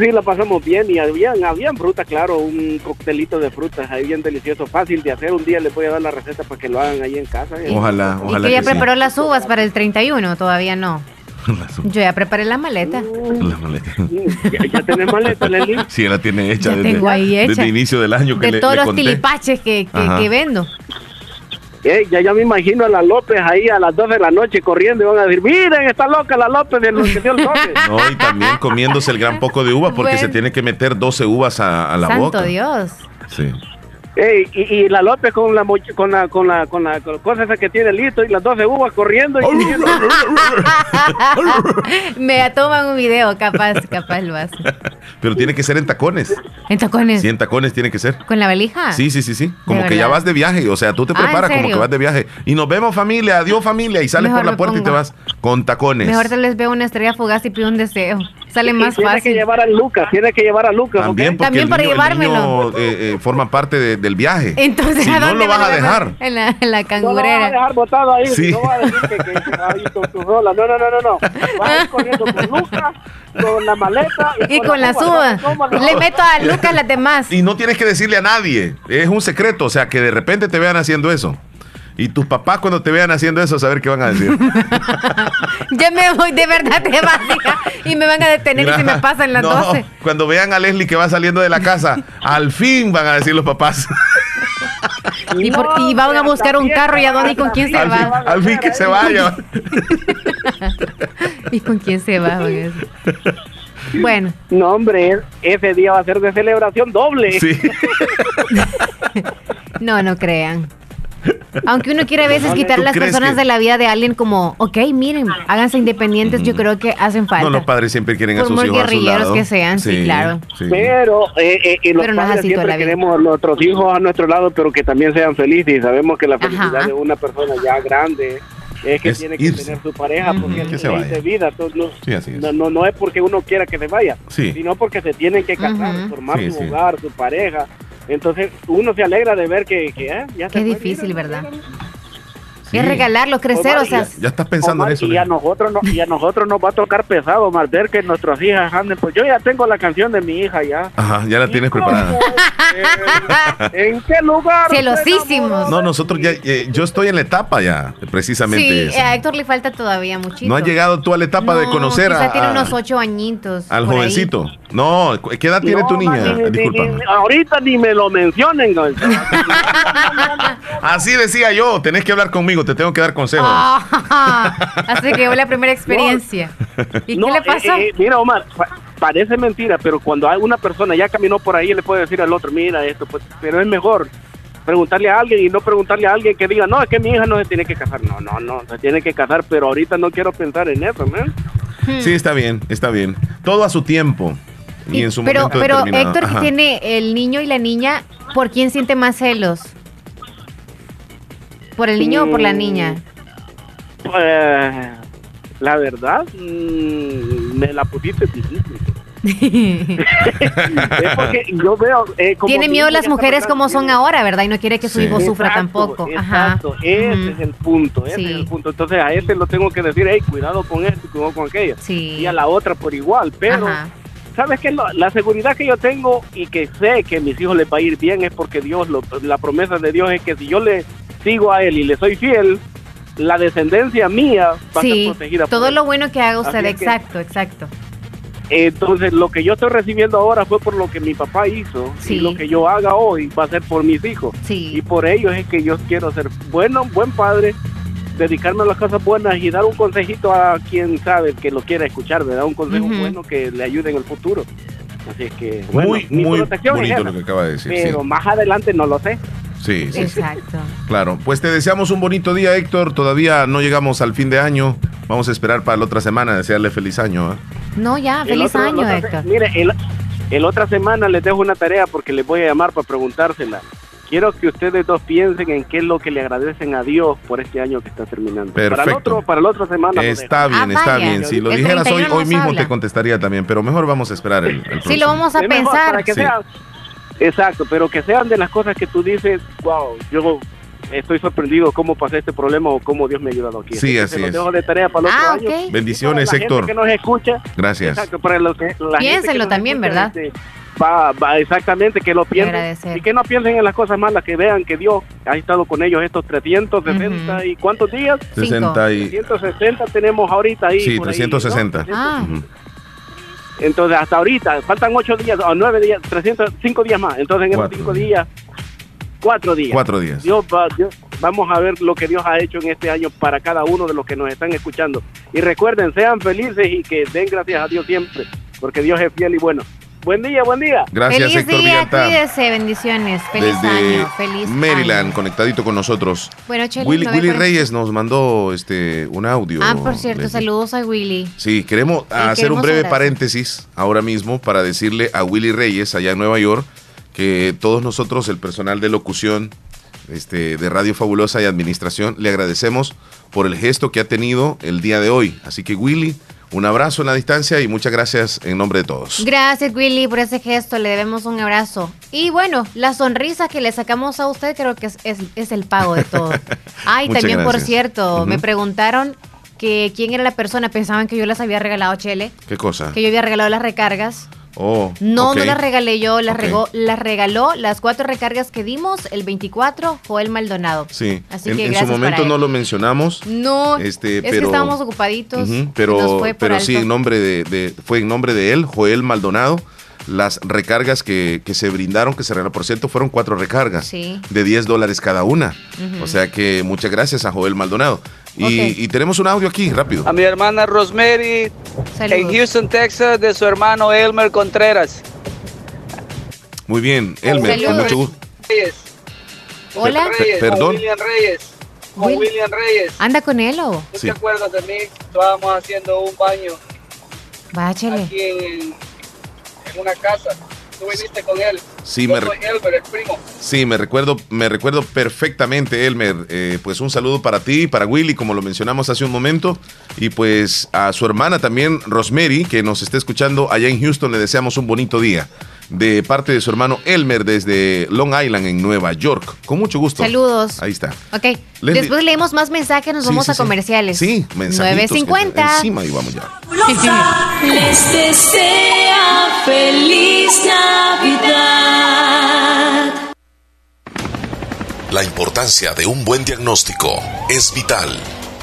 sí, la pasamos bien y habían, habían fruta, claro, un coctelito de frutas ahí bien delicioso, fácil de hacer. Un día les voy a dar la receta para que lo hagan ahí en casa. ¿eh? Ojalá, ¿Y ojalá que ya que sí. preparó las uvas para el 31? Todavía no. Yo ya preparé la maleta. La maleta. Ya, ya tenés maleta, Leslie. Sí, la tiene hecha Ya desde, tengo ahí hecha. desde inicio del año que De le, todos le los conté. tilipaches que, que, que vendo. Eh, ya, ya me imagino a la López ahí a las 12 de la noche corriendo y van a decir, miren, está loca la López de los que dio el toque. No, y también comiéndose el gran poco de uva porque Bueno. se tiene que meter 12 uvas a, a la Santo boca. Dios. Sí. Ey, y, y la López con la, moch- con la con la con la con la cosa esa que tiene listo y las 12 uvas corriendo y diciendo, Me toman un video, capaz, capaz lo hace. Pero tiene que ser en tacones. ¿En tacones? Sí, en tacones tiene que ser. ¿Con la valija? Sí, sí, sí, sí. Como que ya vas de viaje. O sea, tú te Ah, ¿en preparas como que vas de viaje. Y nos vemos familia, adiós familia. Y sales Mejor por la puerta y te vas con tacones. Mejor te les veo una estrella fugaz y pido un deseo. Sale más tiene que fácil. llevar a Lucas, tiene que llevar a Lucas. También porque También el para niño, el llevármelo. niño, eh, eh, forma parte de- del viaje. Entonces, si ¿a no lo vas van a dejar. En la, en la No lo vas a cangurera. dejar botado ahí, Sí. no vas a decir que, que, que ahí con tu rola. No, no, no, no, no. Vas a ir corriendo con Lucas, con la maleta Y con las uvas. Le meto a Lucas las demás. Y no tienes que decirle a nadie. Es un secreto. O sea, que de repente te vean haciendo eso. Y tus papás cuando te vean haciendo eso, a saber qué van a decir. Ya me voy, de verdad te vas, hija, Y me van a detener y se me pasan las no, 12. Cuando vean a Leslie que va saliendo de la casa, al fin van a decir los papás. Y, por- y van a buscar un carro y a dónde y con quién se al, fin, va. al fin que se vaya. ¿Y con quién se va? Bueno, No, hombre, ese día va a ser de celebración doble. Sí. no, no crean. Aunque uno quiere a veces quitar ¿tú las personas que- de la vida de alguien como, ok, miren, háganse independientes, yo creo que hacen falta. No, los padres siempre quieren a Por sus muy hijos a su guerrilleros lado. que sean, sí, claro. sí. Pero, eh, eh, y los Pero no así siempre queremos a nuestros hijos a nuestro lado, pero que también sean felices. Y sabemos que la felicidad Ajá. de una persona ya grande es que Es tiene que irse. tener su pareja, porque Que es se ley vaya. de vida. entonces no, Sí, así es. no, no, no es porque uno quiera que se vaya, Sí. sino porque se tienen que casar, formar Sí, su sí. hogar, su pareja. Entonces uno se alegra de ver que, que eh, ya se Qué fue, difícil, mira, ¿verdad? mira, Sí. Es regalarlo, crecer, o sea, Ya estás pensando Omar, en eso. y a nosotros no, y a nosotros nos va a tocar pesado más ver que nuestras hijas anden pues yo ya tengo la canción de mi hija ya Ajá, ya la tienes preparada. ¿En qué lugar? Celosísimos. No, nosotros ya, eh, yo estoy en la etapa ya, precisamente. sí, esa. a Héctor le falta todavía muchito. no has llegado tú a la etapa de No, conocer a, tiene unos ocho añitos. al ahí. jovencito. No, ¿qué edad tiene No, tu niña? ni- Disculpa. ni- ahorita ni me lo mencionen. Así decía yo, tenés que hablar conmigo, te tengo que dar consejos. Ah, así que fue la primera experiencia. ¿Y No, qué le eh, pasó? eh, mira, Omar, pa- parece mentira, pero cuando hay una persona ya caminó por ahí, le puede decir al otro, mira esto, pues, pero es mejor preguntarle a alguien y no preguntarle a alguien que diga, no, es que mi hija no se tiene que casar. No, no, no, se tiene que casar, pero ahorita no quiero pensar en eso, man. Sí, está bien, está bien. Todo a su tiempo. Y, Y- en su pero momento pero. Héctor, que Ajá. tiene el niño y la niña, ¿por quién siente más celos? ¿Por el niño o por la Mm. niña? Pues, la verdad, mm, me la pusiste difícil. es porque yo veo... Eh, Tiene miedo las mujeres como son ahora, ¿verdad? Y no quiere que su hijo sufra tampoco. Exacto, ese es el punto, ese es el punto. Entonces a ese lo tengo que decir, hey, cuidado con esto, cuidado con aquello. Y a la otra por igual, pero... ¿Sabes qué? La seguridad que yo tengo y que sé que a mis hijos les va a ir bien es porque Dios, la promesa de Dios es que si yo le sigo a Él y le soy fiel, la descendencia mía va a estar protegida. Todo lo bueno que haga usted, exacto, exacto. Entonces, lo que yo estoy recibiendo ahora fue por lo que mi papá hizo. Y lo que yo haga hoy va a ser por mis hijos. Y por ellos es que yo quiero ser bueno, buen padre, dedicarme a las cosas buenas y dar un consejito a quien sabe que lo quiera escuchar, ¿verdad? Un consejo bueno que le ayude en el futuro. Así es que, muy, muy bonito lo que acaba de decir. Pero más adelante no lo sé. Sí, sí. Exacto. Claro, pues te deseamos un bonito día, Héctor. Todavía no llegamos al fin de año. Vamos a esperar para la otra semana, desearle feliz año. ¿eh? No, ya, feliz año, Héctor. Mire, el, el, otra semana les dejo una tarea porque les voy a llamar para preguntársela quiero que ustedes dos piensen en qué es lo que le agradecen a Dios por este año que está terminando. Perfecto. Para el otro, para la otra semana. Está bien, ah, está bien. Si lo dijeras hoy, hoy mismo te contestaría también, pero mejor vamos a esperar el, el Sí, lo vamos a pensar. exacto, pero que sean de las cosas que tú dices, wow, yo estoy sorprendido cómo pasé este problema o cómo Dios me ha ayudado aquí. Sí, así es. dejo de tarea para el ah, otro año. Bendiciones, Héctor. que nos escucha. Gracias. Exacto, para lo que, la Piénsenlo también, ¿verdad? Este, va, va exactamente que lo piensen y que no piensen en las cosas malas, que vean que Dios ha estado con ellos estos 360 y cuántos días? 60 y 360 tenemos ahorita ahí. Sí, 360. Ah. Entonces hasta ahorita faltan 8 días o 9 días, 305 días más. Entonces en esos 5 días, 4 días. 4 días. Dios, va, Dios, vamos a ver lo que Dios ha hecho en este año para cada uno de los que nos están escuchando. Y recuerden, sean felices y que den gracias a Dios siempre, porque Dios es fiel y bueno. Buen día, buen día. Gracias, Feliz Héctor día, cuídese, bendiciones. Feliz año, feliz Maryland, conectadito con nosotros. Bueno, Willy, Willy Reyes nos mandó este un audio. Ah, por cierto, saludos a Willy. Sí, queremos hacer un breve paréntesis ahora mismo para decirle a Willy Reyes allá en Nueva York que todos nosotros, el personal de locución este, de Radio Fabulosa y Administración, le agradecemos por el gesto que ha tenido el día de hoy. Así que Willy, un abrazo en la distancia y muchas gracias en nombre de todos. Gracias, Willy, por ese gesto. Le debemos un abrazo. Y bueno, la sonrisa que le sacamos a usted creo que es, el pago de todo. Ay, también, por cierto, me preguntaron que quién era la persona. Pensaban que yo les había regalado Chele. ¿Qué cosa? Que yo había regalado las recargas. Oh, no, no las regalé yo, las, las regaló las cuatro recargas que dimos, el 24, Joel Maldonado. Sí, Así en, que en su momento no lo mencionamos. No, este, es que estábamos ocupaditos. pero pero sí, en nombre de, fue en nombre de él, Joel Maldonado. Las recargas que, se brindaron, que se regalaron, por cierto, fueron cuatro recargas de 10 dólares cada una. O sea que muchas gracias a Joel Maldonado. Y, tenemos un audio aquí, rápido. A mi hermana Rosemary en Houston, Texas, de su hermano Elmer Contreras. Muy bien, Elmer, con mucho gusto. Hola. perdón. William Reyes. Con William Reyes. ¿Anda con él o? ¿Tú te acuerdas de mí? Estábamos haciendo un baño. Báchale. Aquí en, en una casa tú viniste con él. Sí, me, sí me recuerdo, me recuerdo perfectamente, Elmer. Eh, pues un saludo para ti y para Willy, como lo mencionamos hace un momento. Y pues a su hermana también, Rosemary, que nos está escuchando allá en Houston, le deseamos un bonito día. De parte de su hermano Elmer desde Long Island, en Nueva York. Con mucho gusto. Saludos. Ahí está. Ok. Después leemos más mensajes, nos vamos a comerciales. Sí, mensajes. 9.50. Encima y vamos ya. Les desea feliz Navidad. La importancia de un buen diagnóstico es vital.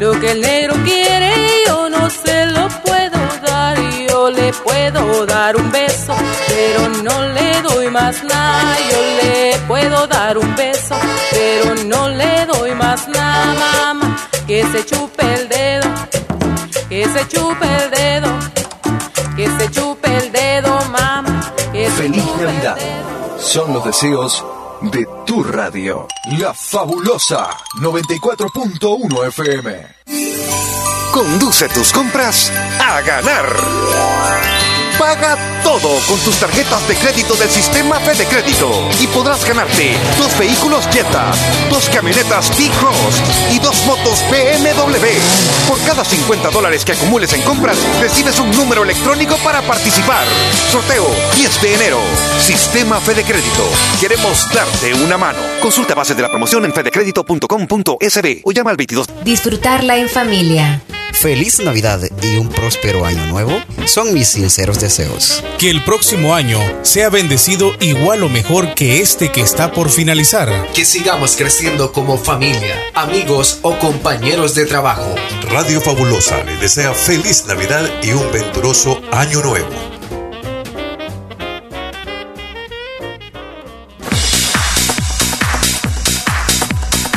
Lo que el negro quiere yo no se lo puedo dar. Yo le puedo dar un beso, pero no le doy más nada. Yo le puedo dar un beso, pero no le doy más nada, mamá. Que se chupe el dedo, que se chupe el dedo, que se chupe el dedo, mamá. Feliz Navidad. Son los deseos de tu radio, la fabulosa 94.1 FM. Conduce tus compras a ganar. Paga todo con tus tarjetas de crédito del sistema Fede Crédito y podrás ganarte dos vehículos Jetta, dos camionetas T-Cross y dos motos BMW. Por cada 50 dólares que acumules en compras, recibes un número electrónico para participar. Sorteo 10 de enero. Sistema Fede Crédito. Queremos darte una mano. Consulta bases de la promoción en fedecredito.com.sb o llama al 22. Disfrutarla en familia. Feliz Navidad y un próspero año nuevo son mis sinceros deseos. Que el próximo año sea bendecido igual o mejor que este que está por finalizar. Que sigamos creciendo como familia, amigos o compañeros de trabajo. Radio Fabulosa le desea feliz Navidad y un venturoso año nuevo.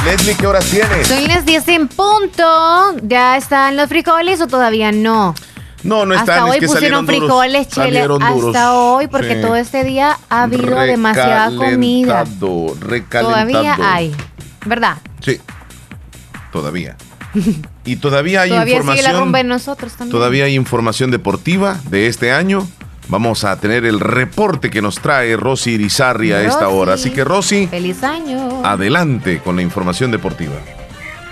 Leslie, ¿qué horas tienes? Son las 10 en punto. ¿Ya están los frijoles o todavía no? No, no están. Hasta hoy es que pusieron frijoles, Chile. Hasta hoy, porque todo este día ha habido demasiada comida. Todavía hay, ¿verdad? Sí, todavía. Y todavía hay todavía información. Sigue la rumba en nosotros también. Todavía hay información deportiva de este año. Vamos a tener el reporte que nos trae Rosy Irizarri a esta hora. Así que Rosy, feliz año. Adelante con la información deportiva.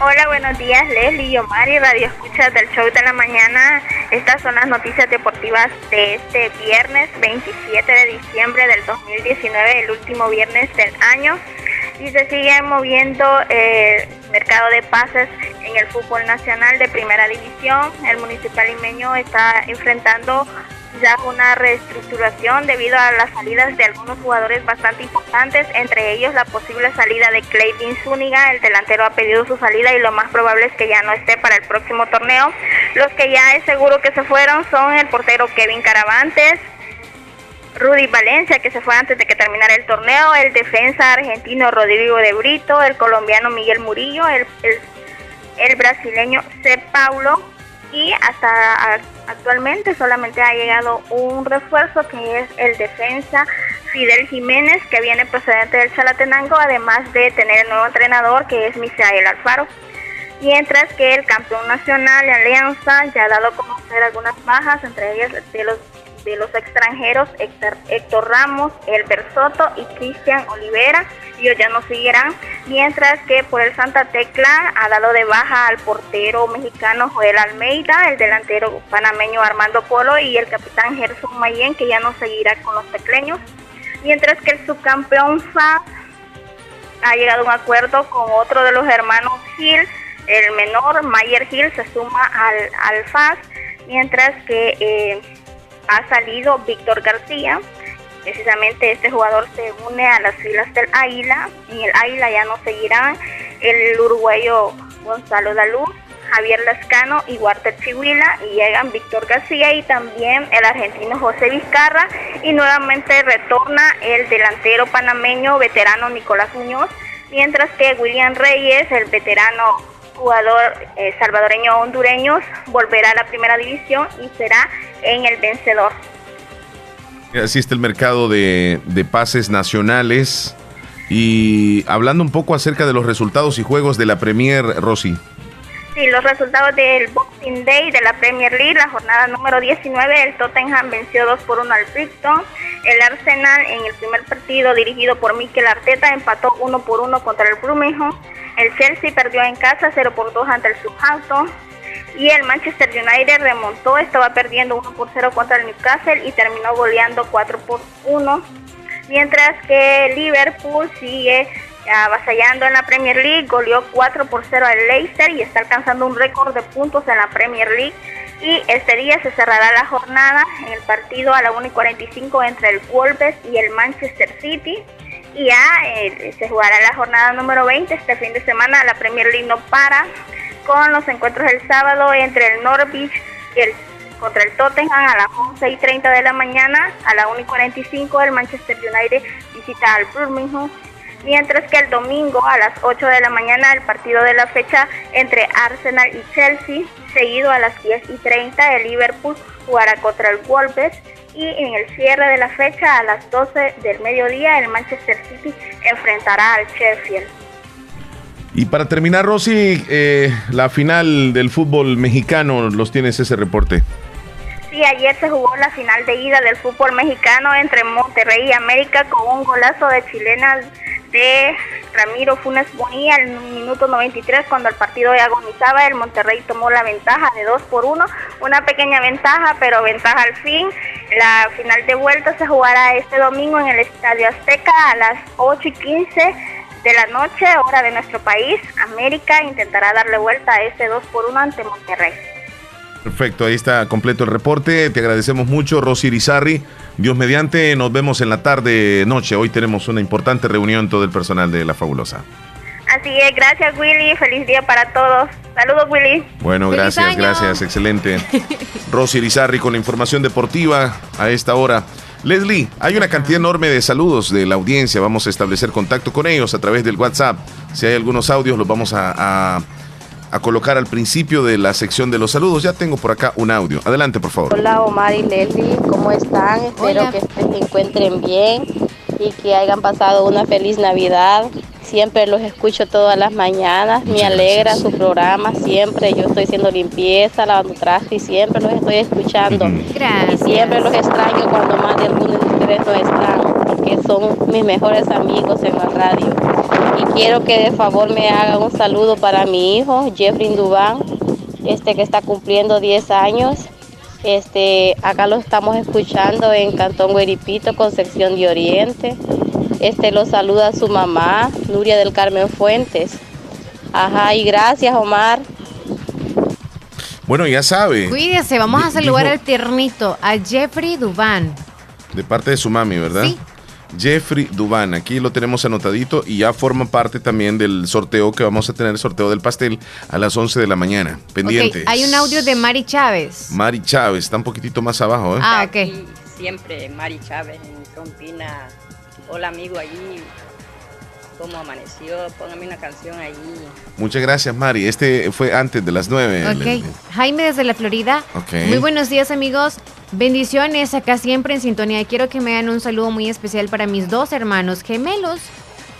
Hola, buenos días, Leslie y Omar y Radio Escuchas del Show de la Mañana. Estas son las noticias deportivas de este viernes 27 de diciembre del 2019, el último viernes del año. Y se sigue moviendo el mercado de pases en el fútbol nacional de primera división. El municipal limeño está enfrentando ya una reestructuración debido a las salidas de algunos jugadores bastante importantes, entre ellos la posible salida de Clayton Zúñiga, el delantero ha pedido su salida y lo más probable es que ya no esté para el próximo torneo. Los que ya es seguro que se fueron son el portero Kevin Caravantes, Rudy Valencia, que se fue antes de que terminara el torneo, el defensa argentino Rodrigo de Brito, el colombiano Miguel Murillo, el, el, el brasileño C. Paulo, y hasta actualmente solamente ha llegado un refuerzo que es el defensa Fidel Jiménez que viene procedente del Chalatenango además de tener el nuevo entrenador que es Misael Alfaro. Mientras que el campeón nacional de Alianza ya ha dado a conocer algunas bajas entre ellas de los de los extranjeros Héctor, Ramos, Elber Soto y Cristian Olivera. Ellos ya no seguirán, mientras que por el Santa Tecla ha dado de baja al portero mexicano Joel Almeida, el delantero panameño Armando Polo y el capitán Gerson Mayen, que ya no seguirá con los tecleños. Mientras que el subcampeón FA ha llegado a un acuerdo con otro de los hermanos Gil, el menor Mayer Gil se suma al, al FAS, mientras que eh, ha salido Víctor García. Precisamente este jugador se une a las filas del Águila. En el Águila ya no seguirán el uruguayo Gonzalo Dalú, Javier Lascano y Walter Chihuila y llegan Víctor García y también el argentino José Vizcarra y nuevamente retorna el delantero panameño veterano Nicolás Muñoz, mientras que William Reyes, el veterano jugador eh, salvadoreño hondureño volverá a la primera división y será en el vencedor. Así está el mercado de, pases nacionales. Y hablando un poco acerca de los resultados y juegos de la Premier, Rosy. Sí, los resultados del Boxing Day de la Premier League, la jornada número 19, el Tottenham venció 2 por 1 al Brighton. El Arsenal en el primer partido dirigido por Mikel Arteta empató 1 por 1 contra el Birmingham. El Chelsea perdió en casa 0 por 2 ante el Southampton. Y el Manchester United remontó, estaba perdiendo 1 por 0 contra el Newcastle y terminó goleando 4 por 1. Mientras que Liverpool sigue avasallando en la Premier League, goleó 4 por 0 al Leicester y está alcanzando un récord de puntos en la Premier League. Y este día se cerrará la jornada en el partido a la 1 y 45 entre el Wolves y el Manchester City. Y ya eh, se jugará la jornada número 20 este fin de semana. La Premier League no para. con los encuentros del sábado entre el Norwich y el contra el Tottenham a las 11 y 30 de la mañana, a las 1 y 45 el Manchester United visita al Birmingham, mientras que el domingo a las 8 de la mañana el partido de la fecha entre Arsenal y Chelsea, seguido a las 10 y 30 el Liverpool jugará contra el Wolves y en el cierre de la fecha a las 12 del mediodía el Manchester City enfrentará al Sheffield. Y para terminar, Rosy, eh, la final del fútbol mexicano, ¿los tienes ese reporte? Sí, ayer se jugó la final de ida del fútbol mexicano entre Monterrey y América con un golazo de chilena de Ramiro Funes Bonilla el minuto 93 cuando el partido agonizaba. El Monterrey tomó la ventaja de 2 por 1, una pequeña ventaja, pero ventaja al fin. La final de vuelta se jugará este domingo en el Estadio Azteca a las 8 y 15 de la noche, hora de nuestro país. América intentará darle vuelta a ese 2 por 1 ante Monterrey. Perfecto, ahí está completo el reporte. Te agradecemos mucho, Rosy Rizarri. Dios mediante, nos vemos en la tarde, noche. Hoy tenemos una importante reunión todo el personal de La Fabulosa. Así es, gracias Willy, feliz día para todos. Saludos Willy. Bueno, gracias, gracias, excelente. Rosy Rizarri con la información deportiva a esta hora. Leslie, hay una cantidad enorme de saludos de la audiencia. Vamos a establecer contacto con ellos a través del WhatsApp. Si hay algunos audios, los vamos a a colocar al principio de la sección de los saludos. Ya tengo por acá un audio. Adelante, por favor. Hola Omar y Leslie, ¿cómo están? Espero que se encuentren bien y que hayan pasado una feliz Navidad. Siempre los escucho todas las mañanas, me alegra su programa, siempre yo estoy haciendo limpieza, lavando traje y siempre los estoy escuchando. Y siempre los extraño cuando más de algunos de ustedes no están, porque son mis mejores amigos en la radio. Y quiero que de favor me hagan un saludo para mi hijo, Jeffrey Dubán, este que está cumpliendo 10 años. Este, acá lo estamos escuchando en Cantón Gueripito, Concepción de Oriente. Este lo saluda su mamá, Nuria del Carmen Fuentes. Ajá, y gracias, Omar. Bueno, ya sabe. Cuídese, vamos a saludar al tiernito, a Jeffrey Dubán. De parte de su mami, ¿verdad? Sí. Jeffrey Dubán. Aquí lo tenemos anotadito y ya forma parte también del sorteo que vamos a tener, el sorteo del pastel a las 11 de la mañana. Pendiente. hay un audio de Mari Chávez. Mari Chávez, está un poquitito más abajo. ¿eh? Ah, ok. Siempre Mari Chávez en Trompina. Hola amigo allí. ¿Cómo amaneció? Póngame una canción allí. Muchas gracias, Mari. Este fue antes de las 9. Ok. Jaime desde la Florida. Ok. Muy buenos días, amigos. Bendiciones acá siempre en sintonía. Quiero que me hagan un saludo muy especial para mis dos hermanos gemelos.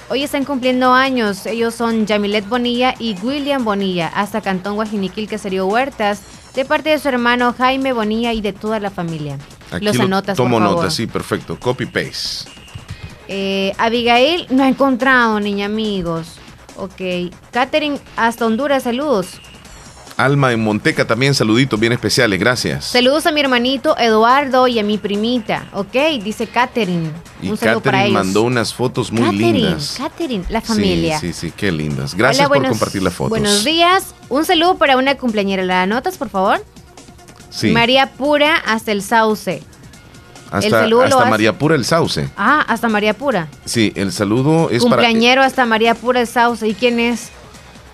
Hoy están cumpliendo años. Ellos son Yamilet Bonilla y William Bonilla, hasta Cantón Guajiniquil, que sería Huertas, de parte de su hermano Jaime Bonilla y de toda la familia. Aquí Los anotas, Tomo nota, sí, perfecto. Copy paste. Eh, Abigail no ha encontrado, niña amigos. Ok. Catherine, hasta Honduras, saludos. Alma en Monteca también saluditos bien especiales, gracias. Saludos a mi hermanito Eduardo y a mi primita, ok, dice Catherine. Un saludo para ellos. mandó unas fotos muy lindas. Catherine, la familia. Sí, sí, sí, qué lindas. Gracias por compartir las fotos. Buenos días. Un saludo para una cumpleañera. ¿La anotas, por favor? Sí. María Pura hasta el Sauce. Hasta, hasta María Pura el Sauce. Ah, hasta María Pura. Sí, el saludo es Cumpleañero hasta María Pura el Sauce. ¿Y quién es?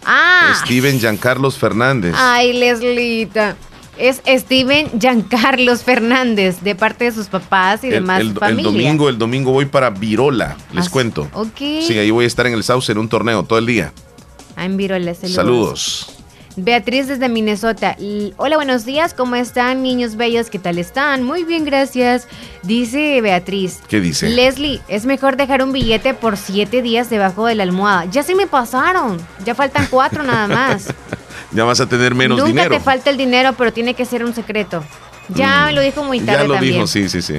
Ah. Steven Giancarlos Fernández. Ay, Leslita. Es Steven Giancarlos Fernández, de parte de sus papás y demás el, el, domingo, el domingo voy para Virola, les cuento. Ok. Sí, ahí voy a estar en el Sauce en un torneo todo el día. Ah, en Virola, saludos. Saludos. Beatriz desde Minnesota. Hola, buenos días. ¿Cómo están, niños bellos? ¿Qué tal están? Muy bien, gracias. Dice Beatriz. ¿Qué dice? Leslie, es mejor dejar un billete por siete días debajo de la almohada. Ya se me pasaron. Ya faltan cuatro nada más. ya vas a tener menos dinero. Nunca te falta el dinero, pero tiene que ser un secreto. Ya mm, lo dijo muy tarde. Ya lo dijo, sí, sí, sí.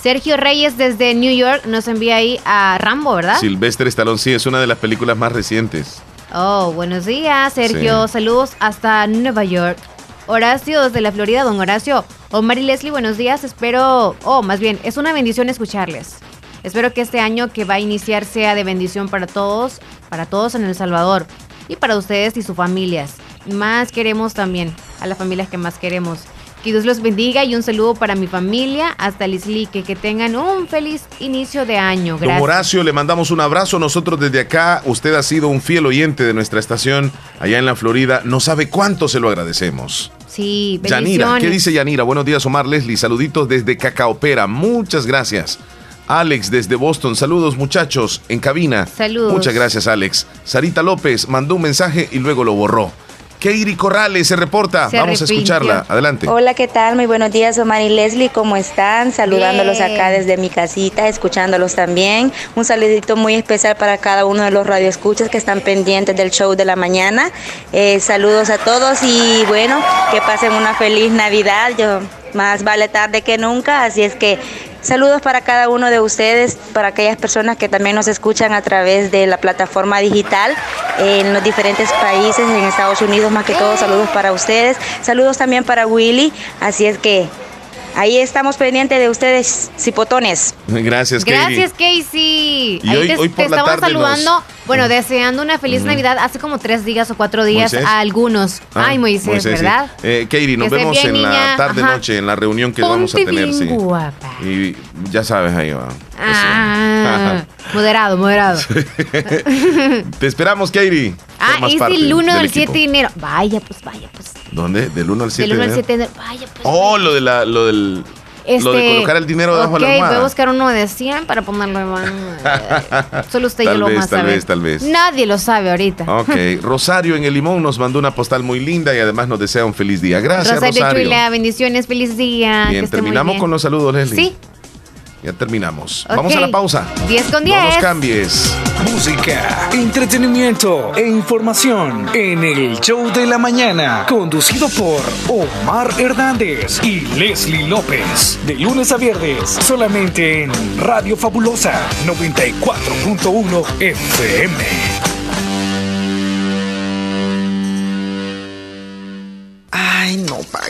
Sergio Reyes desde New York nos envía ahí a Rambo, ¿verdad? Silvestre Stallone, sí, es una de las películas más recientes. Oh, buenos días, Sergio. Saludos hasta Nueva York. Horacio desde la Florida, don Horacio. Omar y Leslie, buenos días. Espero, oh, más bien, es una bendición escucharles. Espero que este año que va a iniciar sea de bendición para todos, para todos en El Salvador y para ustedes y sus familias. Más queremos también a las familias que más queremos. Que Dios los bendiga y un saludo para mi familia hasta Lislique. Que tengan un feliz inicio de año. Don Gracias. Horacio, le mandamos un abrazo. Nosotros desde acá, usted ha sido un fiel oyente de nuestra estación allá en la Florida. No sabe cuánto se lo agradecemos. Sí, Yanira. ¿qué dice Yanira? Buenos días, Omar Leslie. Saluditos desde Cacaopera. Muchas gracias. Alex desde Boston. Saludos, muchachos, en cabina. Saludos. Muchas gracias, Alex. Sarita López mandó un mensaje y luego lo borró. Keiri Corrales se reporta. Se Vamos a escucharla. Adelante. Hola, ¿qué tal? Muy buenos días, Omar y Leslie, ¿cómo están? Saludándolos Bien. acá desde mi casita, escuchándolos también. Un saludito muy especial para cada uno de los radioescuchas que están pendientes del show de la mañana. Eh, saludos a todos y bueno, que pasen una feliz Navidad. Yo más vale tarde que nunca, así es que Saludos para cada uno de ustedes, para aquellas personas que también nos escuchan a través de la plataforma digital en los diferentes países, en Estados Unidos más que todo. Saludos para ustedes. Saludos también para Willy. Así es que ahí estamos pendientes de ustedes, cipotones. Gracias, Keiri. Gracias, Casey. Y Ahí hoy- te, hoy te por la estamos tarde saludando, nos- bueno, deseando una feliz. Navidad hace como tres días o cuatro días Moisés. a algunos. Ah, Ay, Moisés, Moisés, sí. ¿verdad? Eh, Keiri, nos Que vemos bien, en la tarde-noche, en la reunión que vamos a tener. bien sí. guapa. Y ya sabes, ahí va. Ah, moderado, moderado. Te esperamos, Keiri. Ah, es parte el 1 del equipo. 7 de enero. Vaya, pues, vaya, pues. ¿Dónde? ¿Del 1 al 7 Del 1 de al enero? 7 de. Vaya, pues. Oh, lo, de la, lo del... Lo de Este, colocar el dinero debajo ok, de la voy a almohada. buscar uno de 100 para ponerlo en Solo usted y yo lo vez, a tal saber. vez, tal vez. Nadie lo sabe ahorita. Ok, Rosario en el Limón nos mandó una postal muy linda y además nos desea un feliz día. Gracias, Rosario, Rosario. Chula, bendiciones, feliz día. que Bien, muy terminamos bien. con los saludos, Leslie. Sí. Ya terminamos. Vamos a la pausa. 10 con No nos 10. cambies. Música, entretenimiento e información en el show de la mañana, conducido por Omar Hernández y Leslie López. De lunes a viernes, solamente en Radio Fabulosa 94.1 FM.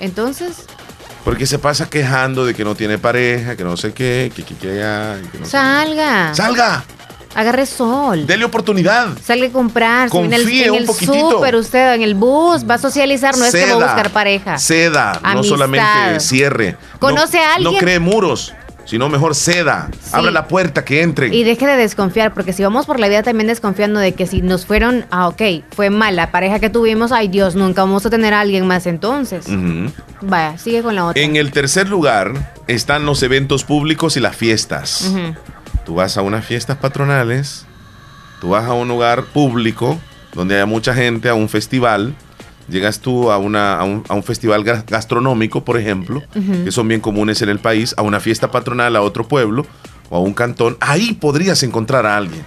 Entonces, Porque se pasa quejando de que no tiene pareja, que no sé qué, que que que no sé- salga. ¡Salga! Agarre sol. Dele oportunidad. Salga a comprar. si en el, Confíe en un el poquitito. súper usted, en el bus, va a socializar, no es que va a buscar pareja. Ceda, no solamente cierre. ¿Conoce No- a alguien? No cree muros, sino mejor ceda. Abre la puerta, que entren. Y deje de desconfiar, porque si vamos por la vida también desconfiando de que si nos fueron, ah, ok, fue mala pareja que tuvimos, ay Dios, nunca vamos a tener a alguien más entonces. Vaya, sigue con la otra. En el tercer lugar están los eventos públicos y las fiestas. Tú vas a unas fiestas patronales, tú vas a un lugar público donde haya mucha gente, a un festival. Llegas tú a, una, a, un, a un festival ga- gastronómico, por ejemplo, que son bien comunes en el país, a una fiesta patronal, a otro pueblo o a un cantón. Ahí podrías encontrar a alguien.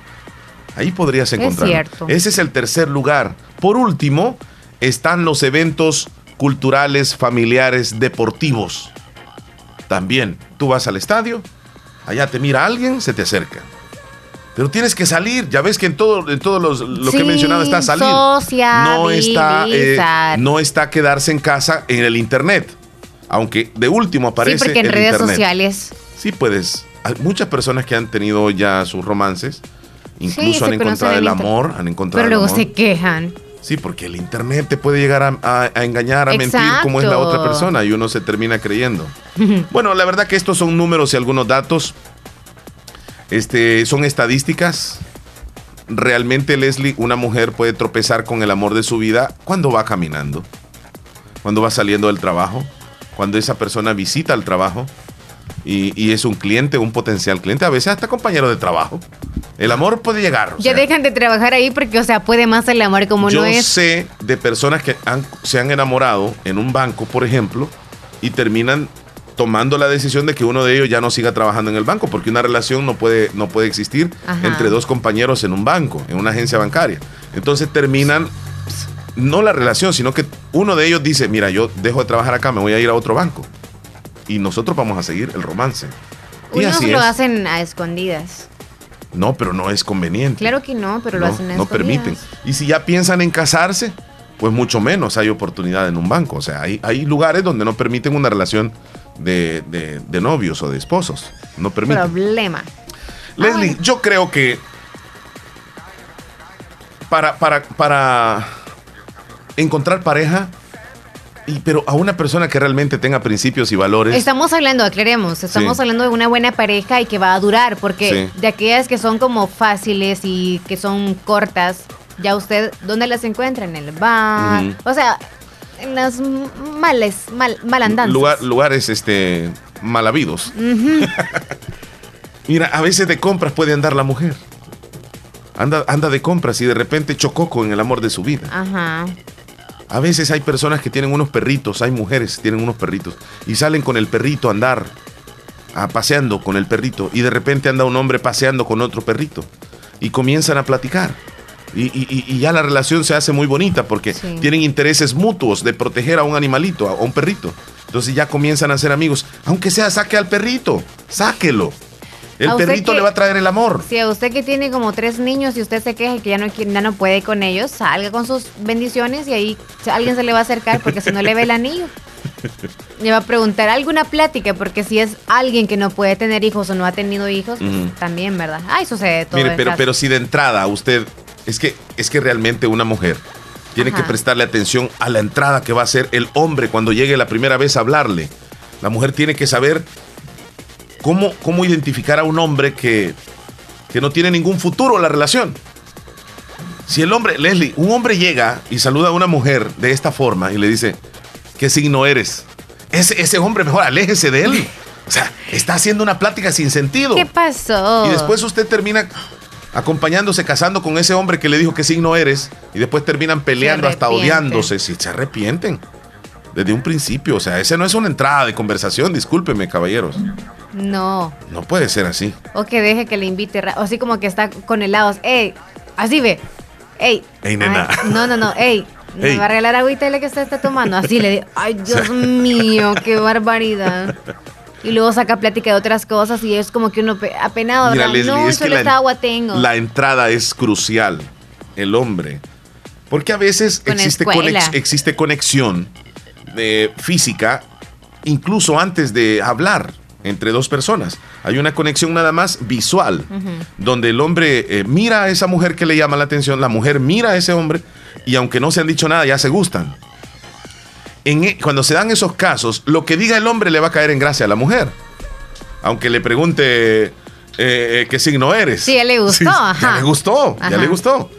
Ahí podrías Es encontrar. cierto. Ese es el tercer lugar. Por último, están los eventos culturales, familiares, deportivos. También, tú vas al estadio, allá te mira alguien, se te acerca. Pero tienes que salir, ya ves que en todo, en todos los, lo que he mencionado está salir. No está, eh, no está quedarse en casa en el internet. Aunque de último aparece sí, porque en el redes internet. sociales. Sí puedes. Hay muchas personas que han tenido ya sus romances, incluso han encontrado el amor, han encontrado Pero luego se quejan. Sí, porque el internet te puede llegar a, a- a engañar, a mentir como es la otra persona y uno se termina creyendo. Bueno, la verdad que estos son números y algunos datos. Este, son estadísticas. Realmente, Leslie, una mujer puede tropezar con el amor de su vida cuando va caminando, cuando va saliendo del trabajo, cuando esa persona visita el trabajo y, y es un cliente, un potencial cliente, a veces hasta compañero de trabajo. El amor puede llegar. ya sea, dejan de trabajar ahí porque, o sea, puede más el amor como yo no es. sé de personas que han- se han enamorado en un banco, por ejemplo, y terminan tomando la decisión de que uno de ellos ya no siga trabajando en el banco, porque una relación no puede, no puede existir Ajá. entre dos compañeros en un banco, en una agencia bancaria. Entonces terminan, no la relación, sino que uno de ellos dice, mira, yo dejo de trabajar acá, me voy a ir a otro banco. y nosotros vamos a seguir el romance. Y Unos así lo es. hacen a escondidas. No, pero no es conveniente. Claro que no, pero lo no, hacen a no escondidas. permiten. Y si ya piensan en casarse, pues mucho menos hay oportunidad en un banco. O sea, hay, hay lugares donde no permiten una relación de, de- de novios o de esposos. No permiten. Problema. Leslie, yo creo que para, para, para encontrar pareja, y, pero a una persona que realmente tenga principios y valores. Estamos hablando, aclaremos, estamos Sí. hablando de una buena pareja y que va a durar, porque Sí. de aquellas que son como fáciles y que son cortas, ya usted, ¿dónde las encuentra? En el bar, o sea, en las males, mal, malandanzas. lugar- lugares este, mal habidos. Mira, a veces de compras puede andar la mujer. Anda, anda de compras y de repente chocó con el amor de su vida. Ajá. A veces hay personas que tienen unos perritos, hay mujeres que tienen unos perritos y salen con el perrito a andar, a paseando con el perrito y de repente anda un hombre paseando con otro perrito y comienzan a platicar. Y, y- y- y ya la relación se hace muy bonita porque Sí. tienen intereses mutuos de proteger a un animalito, a un perrito. Entonces ya comienzan a ser amigos. Aunque sea, saque al perrito, sáquelo. El perrito que- le va a traer el amor. Si a usted que tiene como tres niños y usted se queja que ya no, ya no puede con ellos, salga con sus bendiciones y ahí alguien se le va a acercar porque si no le ve el anillo. Le va a preguntar alguna plática porque si es alguien que no puede tener hijos o no ha tenido hijos, pues, también, ¿verdad? Ay, sucede todo. Mire, pero, pero si de entrada usted, es que, es que realmente una mujer tiene Ajá. que prestarle atención a la entrada que va a hacer el hombre cuando llegue la primera vez a hablarle. La mujer tiene que saber cómo, cómo identificar a un hombre que, que no tiene ningún futuro en la relación. Si el hombre, Leslie, un hombre llega y saluda a una mujer de esta forma y le dice, ¿qué signo eres? Ese, ese hombre mejor aléjese de él. O sea, está haciendo una plática sin sentido. ¿Qué pasó? Y después usted termina acompañándose, casando con ese hombre que le dijo qué signo eres, y después terminan peleando hasta odiándose. Si se arrepienten. Desde un principio. O sea, esa no es una entrada de conversación, discúlpeme, caballeros. No. No puede ser así. O que deje que le invite, o así como que está con helados. Ey, así ve. Ey. Ey, nena. Ay, no, no, no. Ey. ¿Me va a regalar agüita de la que usted está tomando? Así le digo, ay, Dios mío, qué barbaridad. Y luego saca plática de otras cosas y es como que uno pe- apenado, Mira, ¿verdad? Leslie, no, es que la, esta agua tengo. la entrada es crucial. El hombre. Porque a veces Con existe, conex- existe conexión eh, física, incluso antes de hablar entre dos personas. Hay una conexión nada más visual, donde el hombre eh, mira a esa mujer que le llama la atención, la mujer mira a ese hombre y aunque no se han dicho nada, ya se gustan. En e- cuando se dan esos casos, lo que diga el hombre le va a caer en gracia a la mujer. Aunque le pregunte eh, eh, qué signo eres. Sí, ya le gustó, ya ajá. le gustó, ya le gustó.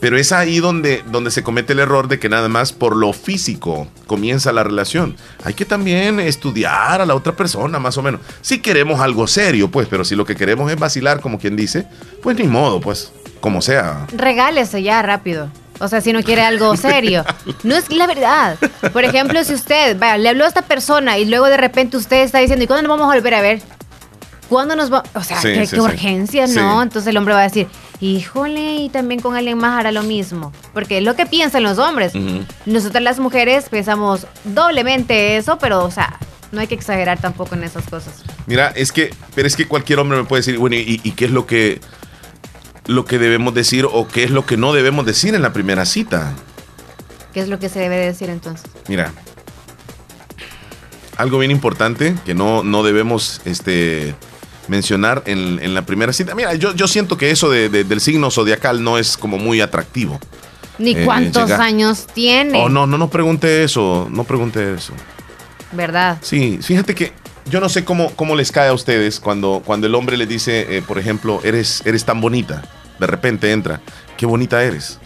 Pero es ahí donde, donde se comete el error de que nada más por lo físico comienza la relación. Hay que también estudiar a la otra persona, más o menos. Si queremos algo serio, pues, pero si lo que queremos es vacilar, como quien dice, pues ni modo, pues, como sea. Regálese ya rápido. O sea, si no quiere algo serio. No es la verdad. Por ejemplo, si usted, vaya, le habló a esta persona y luego de repente usted está diciendo, ¿y cuándo nos vamos a volver a ver? ¿Cuándo nos va? O sea, Sí, qué, sí, qué sí. urgencia, ¿no? Entonces el hombre va a decir, híjole, y también con alguien más hará lo mismo. Porque es lo que piensan los hombres. Nosotras las mujeres pensamos doblemente eso, pero, o sea, no hay que exagerar tampoco en esas cosas. Mira, es que, pero es que cualquier hombre me puede decir, bueno, ¿y, y qué es lo que, lo que debemos decir o qué es lo que no debemos decir en la primera cita? ¿Qué es lo que se debe decir entonces? Mira, algo bien importante que no, no debemos este, mencionar en, en la primera cita. Mira, yo, yo siento que eso de- de- del signo zodiacal no es como muy atractivo. Ni Eh, cuántos años tiene, Oh, no, no, no pregunte eso, no pregunte eso. ¿verdad? Sí, fíjate que yo no sé cómo, cómo les cae a ustedes cuando, cuando el hombre le dice, eh, por ejemplo, eres, eres tan bonita. De repente entra, qué bonita eres.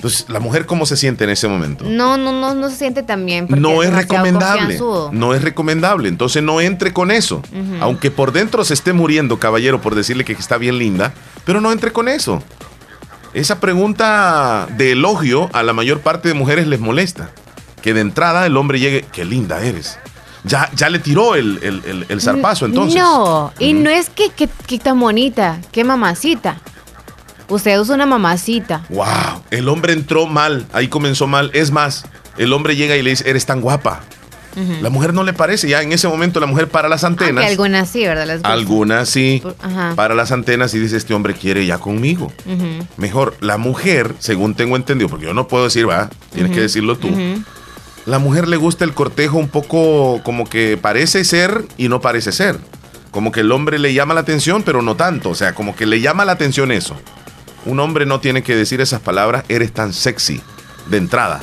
Entonces, la mujer cómo se siente en ese momento. No, no, no, no se siente tan bien. No es recomendable. No es recomendable. Entonces no entre con eso. Aunque por dentro se esté muriendo, caballero, por decirle que está bien linda, pero no entre con eso. Esa pregunta de elogio a la mayor parte de mujeres les molesta. Que de entrada el hombre llegue, qué linda eres. Ya, ya le tiró el, el, el- el zarpazo entonces. No, y no es que, que, que tan bonita, qué mamacita. Usted es una mamacita. Wow, el hombre entró mal, ahí comenzó mal. Es más, el hombre llega y le dice, eres tan guapa. La mujer no le parece, ya en ese momento la mujer para las antenas. Aunque algunas sí, ¿verdad? Algunas sí, Ajá. para las antenas y dice, este hombre quiere ya conmigo. Mejor, la mujer, según tengo entendido, porque yo no puedo decir, va, tienes que decirlo tú. La mujer le gusta el cortejo un poco como que parece ser y no parece ser. Como que el hombre le llama la atención, pero no tanto. O sea, como que le llama la atención eso. Un hombre no tiene que decir esas palabras, eres tan sexy, de entrada.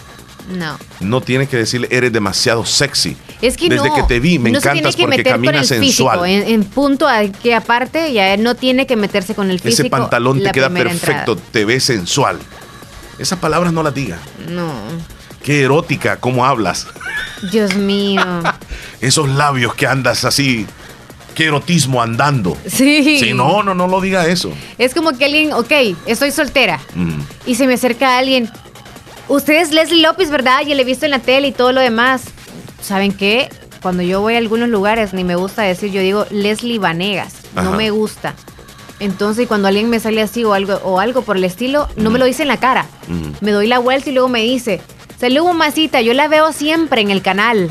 No. No tiene que decirle, eres demasiado sexy. Es que Desde no. que te vi, me no encantas que porque meter con caminas el físico, sensual. En, en punto a que aparte ya no tiene que meterse con el físico. Ese pantalón te queda perfecto, entrada. te ves sensual. Esas palabras no las diga. No. Qué erótica, cómo hablas. Dios mío. Esos labios que andas así. Qué erotismo andando. Sí. Sí, no, no, no lo diga eso. Es como que alguien, ok, estoy soltera Mm. y se me acerca alguien. Usted es Leslie López, ¿verdad? Ya le he visto en la tele y todo lo demás. ¿Saben qué? Cuando yo voy a algunos lugares, ni me gusta decir, yo digo Leslie Vanegas. No me gusta. Entonces, cuando alguien me sale así o algo, o algo por el estilo, no me lo dice en la cara. Me doy la vuelta y luego me dice, saludos, masita, yo la veo siempre en el canal.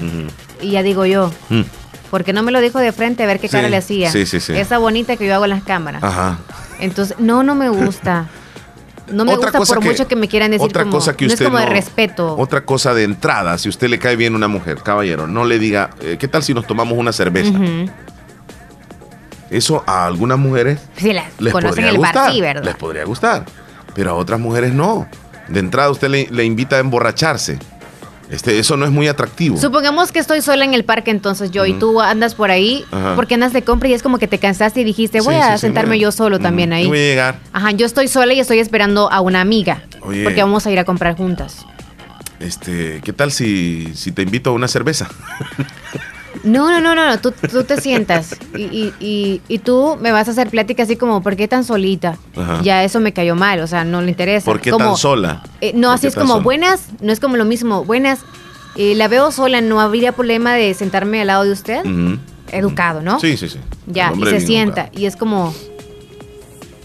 Y ya digo yo, Mm. ¿por qué no me lo dijo de frente a ver qué Sí, cara le hacía? sí, sí, sí. Esa bonita que yo hago en las cámaras. Ajá. Entonces, no, no me gusta. No me Otra gusta cosa por que- mucho que me quieran decir otra como, cosa que no usted es como de respeto. Otra cosa de entrada, si usted le cae bien una mujer, caballero, no le diga, eh, ¿qué tal si nos tomamos una cerveza? Eso a algunas mujeres Sí, la les conocen podría el gustar. bar, sí, ¿verdad? Les podría gustar. Pero a otras mujeres no. De entrada usted le, le invita a emborracharse. Este, eso no es muy atractivo. Supongamos que estoy sola en el parque entonces yo y tú andas por ahí Ajá. porque andas de compra y es como que te cansaste y dijiste voy Sí, a sí, sentarme yo solo también ahí. Voy a llegar. Ajá, yo estoy sola y estoy esperando a una amiga Oye. porque vamos a ir a comprar juntas. Este, ¿qué tal si, si te invito a una cerveza? No, no, no, no, no, tú, tú te sientas y, y, y, y tú me vas a hacer plática así como ¿por qué tan solita? Ajá. Ya eso me cayó mal, o sea, no le interesa. ¿Por qué Como- tan sola? Eh, no, ¿Por así es como sola? buenas, no es como lo mismo. Buenas, eh, la veo sola, no habría problema de sentarme al lado de usted. Educado, ¿no? Sí, sí, sí. Ya, y se sienta. Y es como.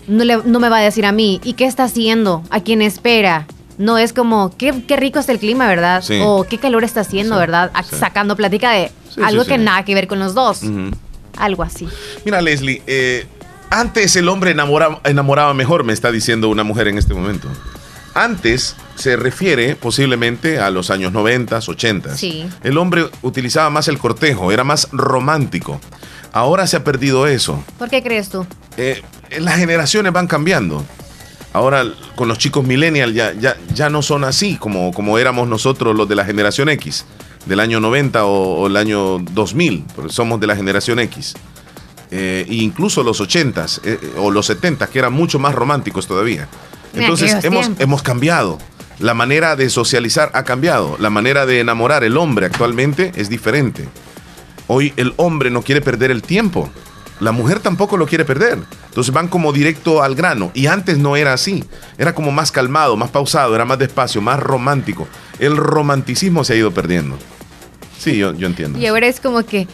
No, le, no me va a decir a mí, ¿y qué está haciendo? ¿A quién espera? No, es como, qué, qué rico está el clima, ¿verdad? Sí. O qué calor está haciendo, ¿verdad? A- sí. Sacando plática de Sí, algo sí, que sí. nada que ver con los dos. Algo así. Mira, Leslie, eh, antes el hombre enamoraba, enamoraba mejor, me está diciendo una mujer en este momento. Antes se refiere posiblemente a los años 90, 80. Sí. El hombre utilizaba más el cortejo, era más romántico. Ahora se ha perdido eso. ¿Por qué crees tú? Eh, las generaciones van cambiando. Ahora con los chicos millennial ya, ya, ya no son así como, como éramos nosotros los de la generación X, del año 90 o, o el año 2000, porque somos de la generación X. Eh, e incluso los 80s eh, o los 70s, que eran mucho más románticos todavía. En Entonces hemos, tiempos. hemos cambiado. La manera de socializar ha cambiado. La manera de enamorar el hombre actualmente es diferente. Hoy el hombre no quiere perder el tiempo. La mujer tampoco lo quiere perder. Entonces van como directo al grano. Y antes no era así. Era como más calmado, más pausado, era más despacio, más romántico. El romanticismo se ha ido perdiendo. Sí, yo, yo entiendo. Y ahora es como que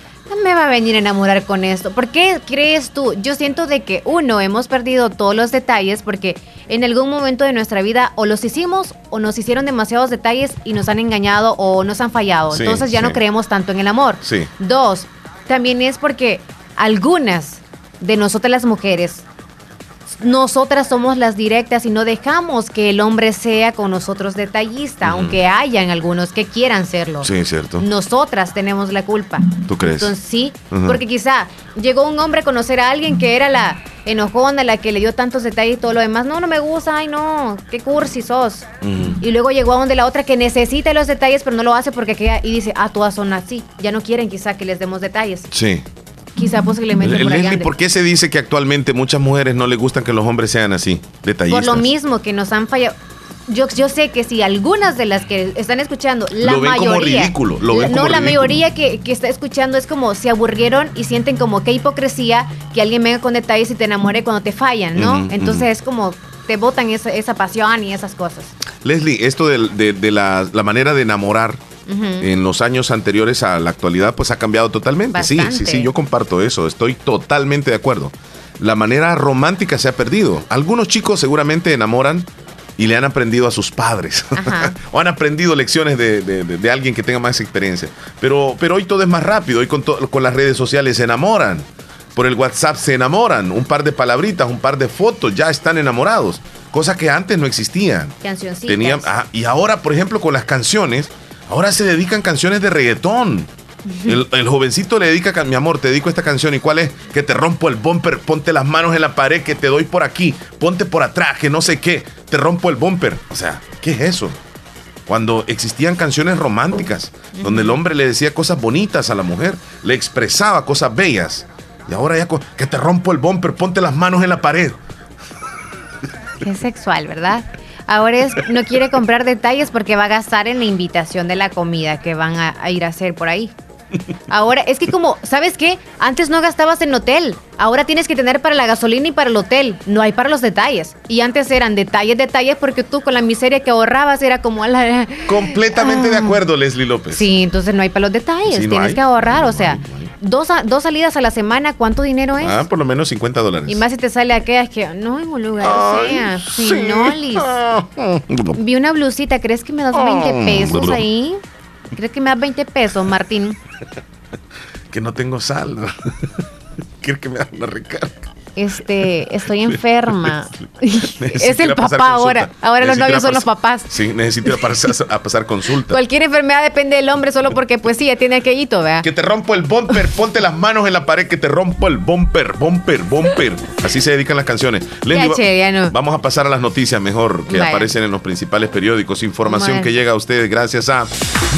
me va a venir a enamorar con esto. ¿Por qué crees tú? Yo siento de que uno hemos perdido todos los detalles porque en algún momento de nuestra vida o los hicimos o nos hicieron demasiados detalles y nos han engañado o nos han fallado. Sí, Entonces ya sí. no creemos tanto en el amor. Sí. Dos, también es porque algunas de nosotras las mujeres nosotras somos las directas y no dejamos que el hombre sea con nosotros detallista, aunque hayan algunos que quieran serlo. Sí, cierto. Nosotras tenemos la culpa. ¿Tú crees? Entonces sí, porque quizá llegó un hombre a conocer a alguien que era la enojona, la que le dio tantos detalles y todo lo demás. No, no me gusta, ay no, qué cursi sos. Y luego llegó a donde la otra que necesita los detalles, pero no lo hace porque queda y dice, ah, todas son así. Ya no quieren quizá que les demos detalles. Sí. Quizá posiblemente por Leslie. ¿por qué se dice que actualmente muchas mujeres no les gustan que los hombres sean así, detallistas? Por lo mismo que nos han fallado. Yo, yo sé que si algunas de las que están escuchando, la Lo ven como mayoría. ridículo, lo ven no, como la ridículo. mayoría que, que está escuchando es como se aburrieron y sienten como qué hipocresía que alguien venga con detalles y te enamore cuando te fallan, ¿no? Entonces es como te botan esa, esa pasión y esas cosas. Leslie, esto de, de- de la, la manera de enamorar Ujú. en los años anteriores a la actualidad, pues ha cambiado totalmente. Sí, sí, Bastante. sí, yo comparto eso, estoy totalmente de acuerdo. La manera romántica se ha perdido. Algunos chicos seguramente enamoran y le han aprendido a sus padres o han aprendido lecciones de, de- de- de alguien que tenga más experiencia. Pero, pero hoy todo es más rápido, hoy con, to- con las redes sociales se enamoran, por el WhatsApp se enamoran, un par de palabritas, un par de fotos, ya están enamorados, cosa que antes no existían. Cancioncitas. Tenían, ajá, y ahora, por ejemplo, con las canciones, ahora se dedican canciones de reggaetón. El, el jovencito le dedica, mi amor, te dedico esta canción. ¿Y cuál es? Que te rompo el bumper, ponte las manos en la pared, que te doy por aquí, ponte por atrás, que no sé qué, te rompo el bumper. O sea, ¿qué es eso? Cuando existían canciones románticas, donde el hombre le decía cosas bonitas a la mujer, le expresaba cosas bellas. Y ahora ya, que te rompo el bumper, ponte las manos en la pared. Qué sexual, ¿verdad? Ahora es, no quiere comprar detalles porque va a gastar en la invitación de la comida que van a, a ir a hacer por ahí. Ahora, es que como, ¿sabes qué? Antes no gastabas en hotel. Ahora tienes que tener para la gasolina y para el hotel. No hay para los detalles. Y antes eran detalles, detalles, porque tú con la miseria que ahorrabas era como a la... Completamente de acuerdo, Leslie López. Sí, entonces no hay para los detalles. Sí, no tienes hay. que ahorrar. o sea, dos, a- dos salidas a la semana, ¿cuánto dinero es? Ah, por lo menos 50 dólares. Y más si te sale aquellas que no en un lugar sea, sí. finolis. Vi una blusita, ¿crees que me das 20 Oh. pesos ahí? ¿Crees que me das 20 pesos, Martín? Que no tengo saldo. Quiero que me hagan una recarga. Este, estoy enferma. Es el papá ahora. Ahora los Necesito novios son los papás. Sí, necesito a pasar, a pasar consulta. Cualquier enfermedad depende del hombre solo porque pues sí, ya tiene aquellito, ¿verdad? Que te rompo el bumper, ponte las manos en la pared, que te rompo el bumper, bumper, bumper. Así se dedican las canciones. Leslie, che, ya no. Vamos a pasar a las noticias mejor que Vaya. aparecen en los principales periódicos. Información que llega a ustedes gracias a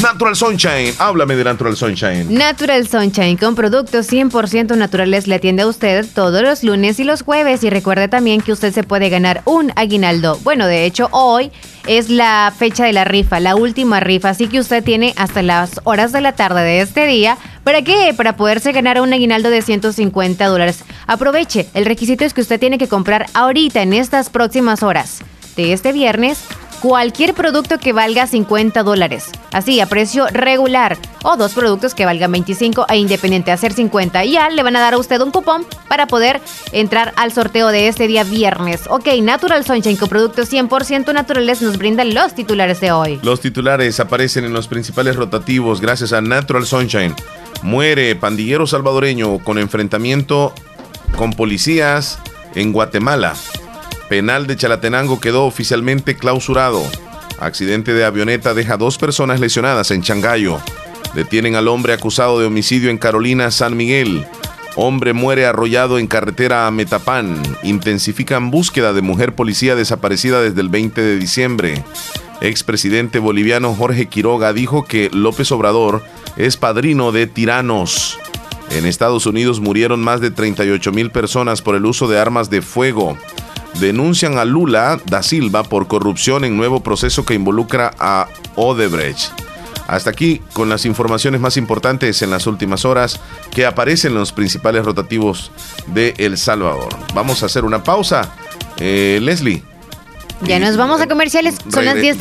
Natural Sunshine. Háblame de Natural Sunshine. Natural Sunshine con productos 100% naturales le atiende a usted todos los lunes y los jueves y recuerde también que usted se puede ganar un aguinaldo. Bueno, de hecho hoy es la fecha de la rifa, la última rifa, así que usted tiene hasta las horas de la tarde de este día. ¿Para qué? Para poderse ganar un aguinaldo de 150 dólares. Aproveche, el requisito es que usted tiene que comprar ahorita en estas próximas horas de este viernes cualquier producto que valga 50 dólares. Así, a precio regular. O dos productos que valgan 25 e independiente a ser 50. Y ya le van a dar a usted un cupón para poder entrar al sorteo de este día viernes. Ok, Natural Sunshine con productos 100% naturales nos brindan los titulares de hoy. Los titulares aparecen en los principales rotativos gracias a Natural Sunshine. Muere pandillero salvadoreño con enfrentamiento con policías en Guatemala. Penal de Chalatenango quedó oficialmente clausurado. Accidente de avioneta deja dos personas lesionadas en Changayo. Detienen al hombre acusado de homicidio en Carolina, San Miguel. Hombre muere arrollado en carretera a Metapán. Intensifican búsqueda de mujer policía desaparecida desde el 20 de diciembre. Expresidente boliviano Jorge Quiroga dijo que López Obrador es padrino de tiranos. En Estados Unidos murieron más de 38 mil personas por el uso de armas de fuego. Denuncian a Lula da Silva por corrupción en nuevo proceso que involucra a Odebrecht. Hasta aquí con las informaciones más importantes en las últimas horas que aparecen en los principales rotativos de El Salvador. Vamos a hacer una pausa. Eh, Leslie. Ya nos vamos a comerciales, son las Regre- 10.34.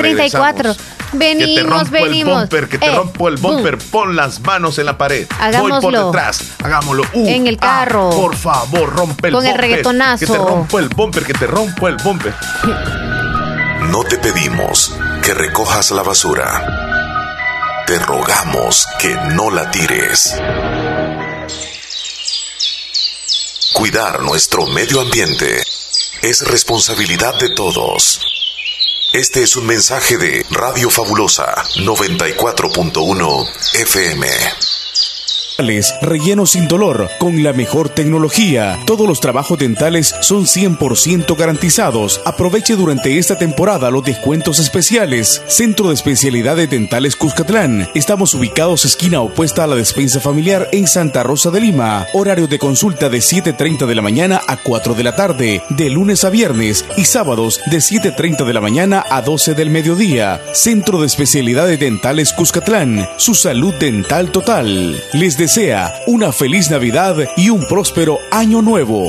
regresamos. que te Venimos, rompo el venimos. bumper, que te Eh, rompo el bumper. Pon las manos en la pared. Voy por Hagámoslo. detrás. Hagámoslo. Uh, En el ah, carro. por favor, rompe el Con el bumper. reggaetonazo. Que te rompo el bumper, que te rompo el bumper. No te pedimos que recojas la basura. Te rogamos que no la tires. Cuidar nuestro medio ambiente es responsabilidad de todos. Este es un mensaje de Radio Fabulosa 94.1 FM. Relleno sin dolor, con la mejor tecnología. Todos los trabajos dentales son 100% garantizados. Aproveche durante esta temporada los descuentos especiales. Centro de Especialidades Dentales Cuscatlán. Estamos ubicados esquina opuesta a la despensa familiar en Santa Rosa de Lima. Horario de consulta de 7.30 de la mañana a 4 de la tarde, de lunes a viernes y sábados de 7.30 de la mañana a 12 del mediodía. Centro de Especialidades Dentales Cuscatlán. Su salud dental total. Les desea una feliz Navidad y un próspero año nuevo.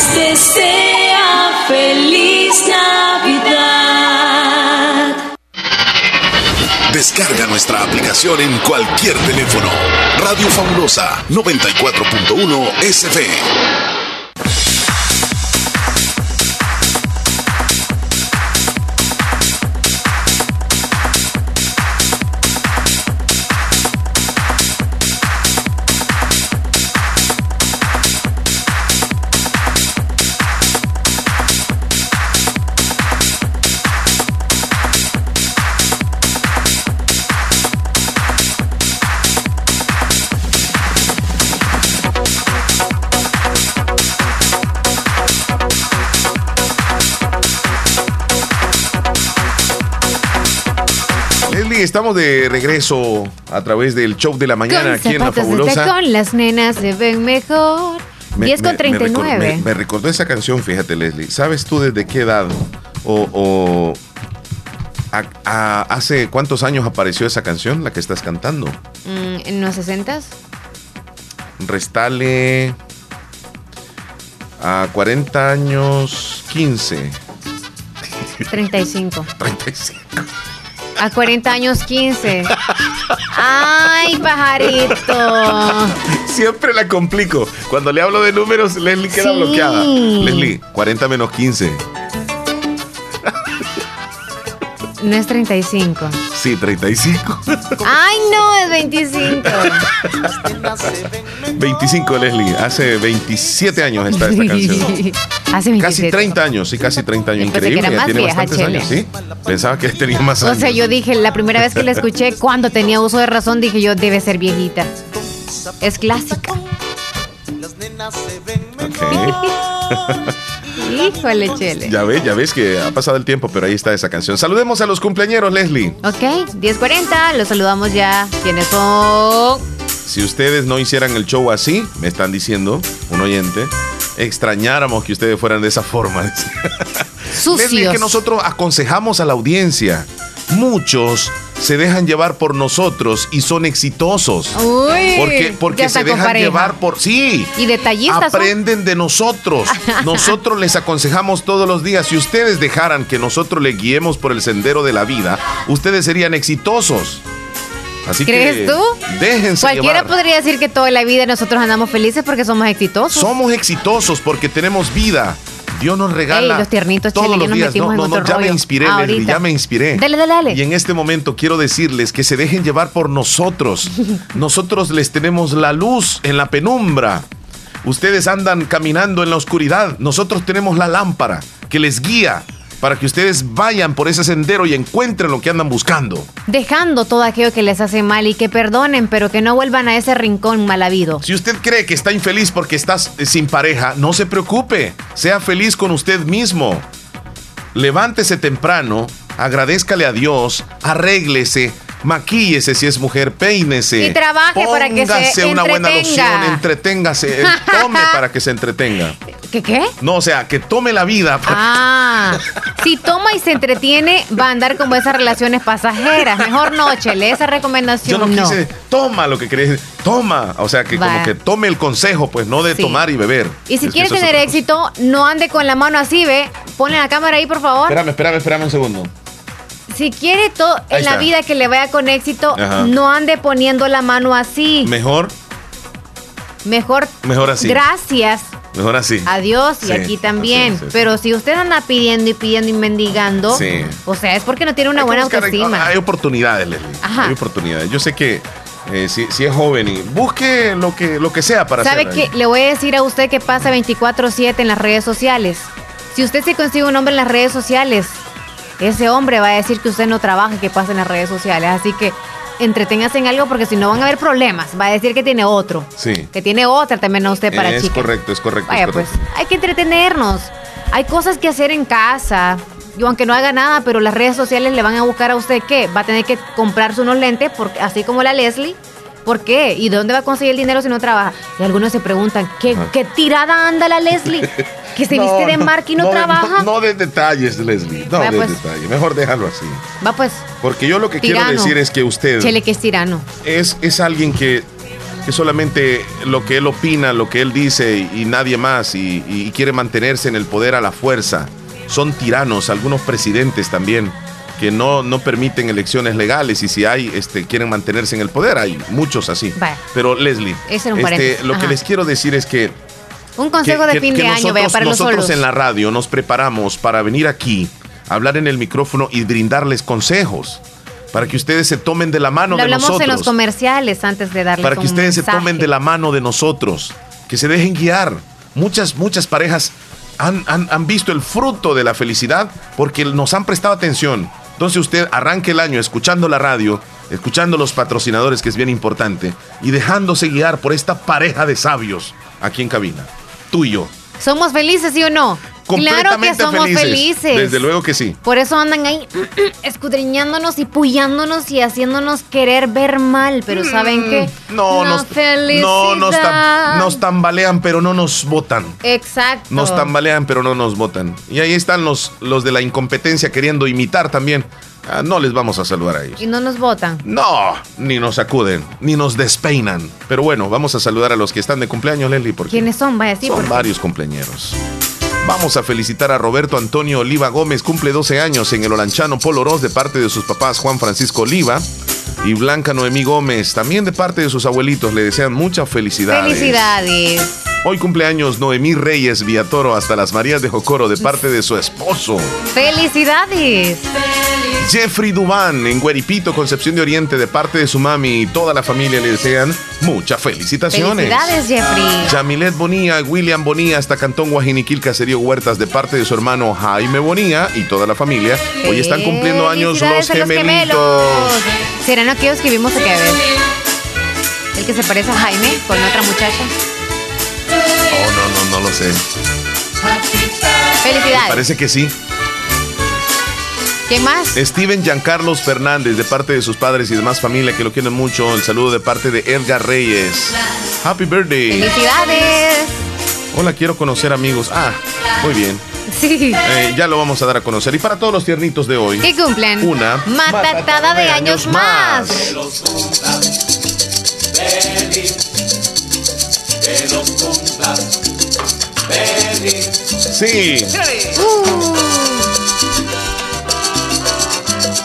Les desea feliz Navidad. Descarga nuestra aplicación en cualquier teléfono. Radio Fabulosa 94.1 SF. Estamos de regreso a través del show de la mañana aquí en La Fabulosa. Con las nenas se ven mejor. 10 con 39. Me, recordó esa canción, fíjate, Leslie. ¿Sabes tú desde qué edad o, hace cuántos años apareció esa canción, la que estás cantando? Mm, ¿En los 60 Restale a 40 años 15. 35. 35. A 40 años 15. Ay, pajarito. Siempre la complico. Cuando le hablo de números, Leslie queda bloqueada. Leslie, 40 menos 15. No es 35. Sí, 35. Ay, no, es 25. 25, Leslie. Hace 27 años está esta canción. Hace 27. Casi 30 años, sí, casi 30 años. Increíble. Que era más tiene vieja, bastantes años, sí. Pensaba que tenía más años. O sea, yo dije, la primera vez que la escuché, cuando tenía uso de razón, dije yo, debe ser viejita. Es clásica. Ok. Híjole, Chele. Ya ves, ya ves que ha pasado el tiempo, pero ahí está esa canción. Saludemos a los cumpleañeros, Leslie. Ok, 10.40, los saludamos ya. ¿Quiénes son? Si ustedes no hicieran el show así, me están diciendo, un oyente, extrañáramos que ustedes fueran de esa forma. Sucios. Leslie, que nosotros aconsejamos a la audiencia. Muchos se dejan llevar por nosotros y son exitosos. Uy, porque porque se dejan llevar por sí. Y detallistas. Aprenden de nosotros. nosotros les aconsejamos todos los días. Si ustedes dejaran que nosotros les guiemos por el sendero de la vida, ustedes serían exitosos. Así ¿Crees tú? Déjense Cualquiera podría decir que toda la vida nosotros andamos felices porque somos exitosos. Somos exitosos porque tenemos vida. Dios nos regala los tiernitos, todos los días. No, no, no, ya me inspiré, Leslie, ya me inspiré. Dale, dale, dale. Y en este momento quiero decirles que se dejen llevar por nosotros. nosotros les tenemos la luz en la penumbra. Ustedes andan caminando en la oscuridad. Nosotros tenemos la lámpara que les guía para que ustedes vayan por ese sendero y encuentren lo que andan buscando. Dejando todo aquello que les hace mal y que perdonen, pero que no vuelvan a ese rincón mal habido. Si usted cree que está infeliz porque estás sin pareja, no se preocupe. Sea feliz con usted mismo. Levántese temprano, agradezcale a Dios, arréglese maquíllese si es mujer, peínese. Y trabaje para que se una buena loción, entreténgase, tome para que se entretenga. ¿Qué qué? No, o sea, que tome la vida. Ah, si toma y se entretiene, va a andar como esas relaciones pasajeras. Mejor noche, lee esa recomendación. Yo no, quise, toma lo que querés, toma. O sea, que como que tome el consejo, pues no de tomar y beber. Y si quiere tener éxito, no ande con la mano así, ve. Pone la cámara ahí, por favor. Espérame, espérame, espérame un segundo. Si quiere todo en la vida que le vaya con éxito, Ajá. no ande poniendo la mano así. Mejor, Mejor, Mejor así. Gracias. mejor así. Adiós Sí, y aquí también. así es, sí, sí. Pero si usted anda pidiendo y pidiendo y mendigando, Sí. o sea, es porque no tiene una Hay que buena buscar- autoestima. Hay oportunidades, Leslie. Ajá. Hay oportunidades. Yo sé que eh, si, si es joven y busque lo que, lo que sea para ¿Sabe qué? Le voy a decir a usted que pasa 24/7 en las redes sociales. Si usted se consigue un hombre en las redes sociales, ese hombre va a decir que usted no trabaja y que pasa en las redes sociales. Así que entreténgase en algo porque si no van a haber problemas. Va a decir que tiene otro. Sí. Que tiene otra también a usted para es correcto, es correcto. Vaya, es pues correcto. hay que entretenernos. Hay cosas que hacer en casa. Yo aunque no haga nada, pero las redes sociales le van a buscar a usted qué. Va a tener que comprarse unos lentes, porque, así como la Leslie. ¿Por qué? ¿Y de dónde va a conseguir el dinero si no trabaja? Y algunos se preguntan, ¿qué, qué tirada anda la Leslie? Que se viste de marca y no, trabaja. No, de detalles, Leslie. No de pues. detalles. Mejor déjalo así. Va pues, Porque yo lo que quiero decir es que usted chele que es tirano. es, es alguien que, que solamente lo que él opina, lo que él dice y, y nadie más y, y quiere mantenerse en el poder a la fuerza. Son tiranos, algunos presidentes también que no, no permiten elecciones legales y si hay, este, quieren mantenerse en el poder. Hay muchos así. Pero Leslie, este, lo que les quiero decir es que Un consejo que- de fin que de año, nosotros, vaya, para los nosotros solos. en la radio nos preparamos para venir aquí, hablar en el micrófono y brindarles consejos para que ustedes se tomen de la mano Lo de hablamos nosotros. en los comerciales antes de darles para que un ustedes se tomen de la mano de nosotros, que se dejen guiar. Muchas, muchas parejas han, han- han visto el fruto de la felicidad porque nos han prestado atención. Entonces usted arranque el año escuchando la radio, escuchando los patrocinadores, que es bien importante, y dejándose guiar por esta pareja de sabios aquí en cabina. Tú y yo. ¿Somos felices, sí o no? Claro que somos felices. Desde luego que sí. Por eso andan ahí escudriñándonos y puyándonos y haciéndonos querer ver mal. Pero ¿saben qué? Mm, No, La nos, no nos, tam- nos tambalean, pero no nos votan. Exacto. Nos tambalean, pero no nos votan. Y ahí están los, los de la incompetencia queriendo imitar también. Ah, no les vamos a saludar a ellos. Y no nos votan. No, ni nos sacuden, ni nos despeinan. Pero bueno, vamos a saludar a los que están de cumpleaños, Leslie, porque ¿Quiénes son? Vaya, sí, son porque- varios cumpleaños. Vamos a felicitar a Roberto Antonio Oliva Gómez, cumple 12 años en el Olanchano Polo Ross de parte de sus papás Juan Francisco Oliva y Blanca Noemí Gómez, también de parte de sus abuelitos. Le desean muchas felicidades. Felicidades. Hoy cumpleaños Noemí Reyes Villatoro hasta las Marías de Jocoro de parte de su esposo. Felicidades. Jeffrey Dubán en Gueripito, Concepción de Oriente, de parte de su mami y toda la familia le desean muchas felicitaciones. Felicidades, Jeffrey. Yamilet Bonía, William Bonía, hasta Cantón Guajiniquil, Caserío Huertas, de parte de su hermano Jaime Bonía y toda la familia. Hoy están cumpliendo años los gemelitos. ¿Serán aquellos que vimos a ver? El que se parece a Jaime con otra muchacha. Oh, no, no, no lo sé. Felicidades. Parece que sí. ¿Quién más? Steven Giancarlos Fernández, de parte de sus padres y demás familia que lo quieren mucho. El saludo de parte de Edgar Reyes. Happy birthday. Felicidades. Hola, quiero conocer amigos. Ah, muy bien. Sí. Eh, ya lo vamos a dar a conocer. Y para todos los tiernitos de hoy, ¿Qué cumplen? una Matatada de años más. Que los cumplas feliz. Sí.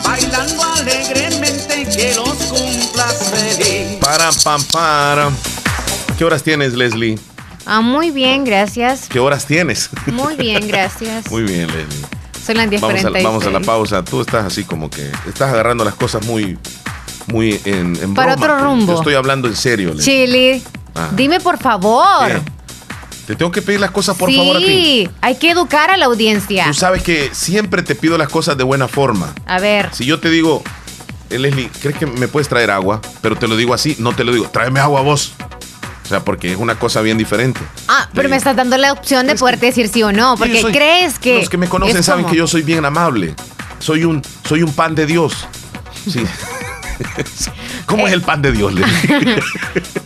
Bailando alegremente que los cumplas feliz. Para, pam, para. ¿Qué horas tienes, Leslie? Ah, muy bien, gracias. ¿Qué horas tienes? Muy bien, gracias. Muy bien, Leslie. Son las Vamos a, 10.46. vamos a la pausa. Tú estás así como que estás agarrando las cosas muy, muy en, en Para broma, otro rumbo. Yo estoy hablando en serio, Leslie. Chili, Ah. dime por favor. ¿Qué? Te tengo que pedir las cosas por sí, favor a ti. hay que educar a la audiencia. Tú sabes que siempre te pido las cosas de buena forma. A ver, Si yo te digo, eh, Leslie, ¿crees que me puedes traer agua? Pero te lo digo así, no te lo digo, tráeme agua vos. O sea, porque es una cosa bien diferente. ah, pero me estás dando la opción de poderte decir sí o no, porque Sí, soy- crees que Los que me conocen saben como- que yo soy bien amable. Soy un, soy un pan de Dios. Sí. ¿Cómo es el pan de Dios, Leslie?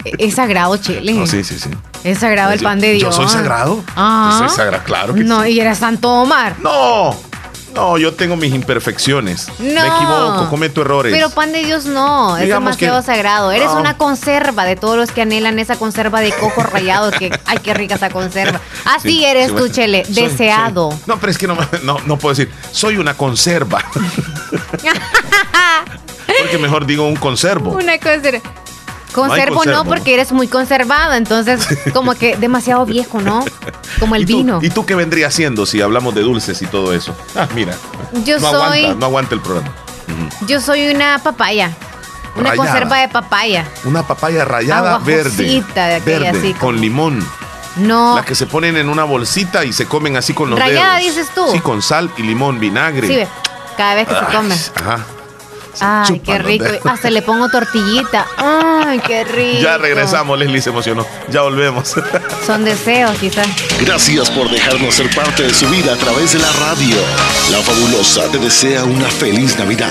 es sagrado, Chile. No, sí, sí, sí. Es sagrado el Yo- pan de yo Dios. soy sagrado. Ah. Yo soy sagrado, claro que no, sí. y eres Santo Omar. No. No, yo tengo mis imperfecciones. No. Me equivoco, cometo errores. Pero pan de Dios no, es Digamos demasiado que- sagrado. Eres No. una conserva de todos los que anhelan esa conserva de coco rallado que, ay, qué rica esa conserva. Así Sí, eres sí, tú. Chele, Soy- deseado. soy- no, pero es que no, no, no puedo decir, soy una conserva. Porque mejor digo un conservo. Una conserva. Conservo no, conservo, porque eres muy conservado, entonces como que demasiado viejo, ¿no? Como el ¿Y tú, vino. ¿Y tú qué vendría haciendo si hablamos de dulces y todo eso? Ah, mira. Yo no soy- aguanta, no aguanta el programa. Yo soy una papaya. Una conserva de papaya. Una papaya rallada verde. De verde, así con limón. No. Las que se ponen en una bolsita y se comen así con los Rallada, dedos. dices tú. Sí, con sal y limón, vinagre. Sí, cada vez que se Ay, come. Ajá. Ay, qué rico. dedos. Hasta le pongo tortillita. Ay, qué rico. Ya regresamos, Leslie se emocionó. Ya volvemos. Son deseos, quizás. Gracias por dejarnos ser parte de su vida a través de la radio. La fabulosa te desea una feliz Navidad.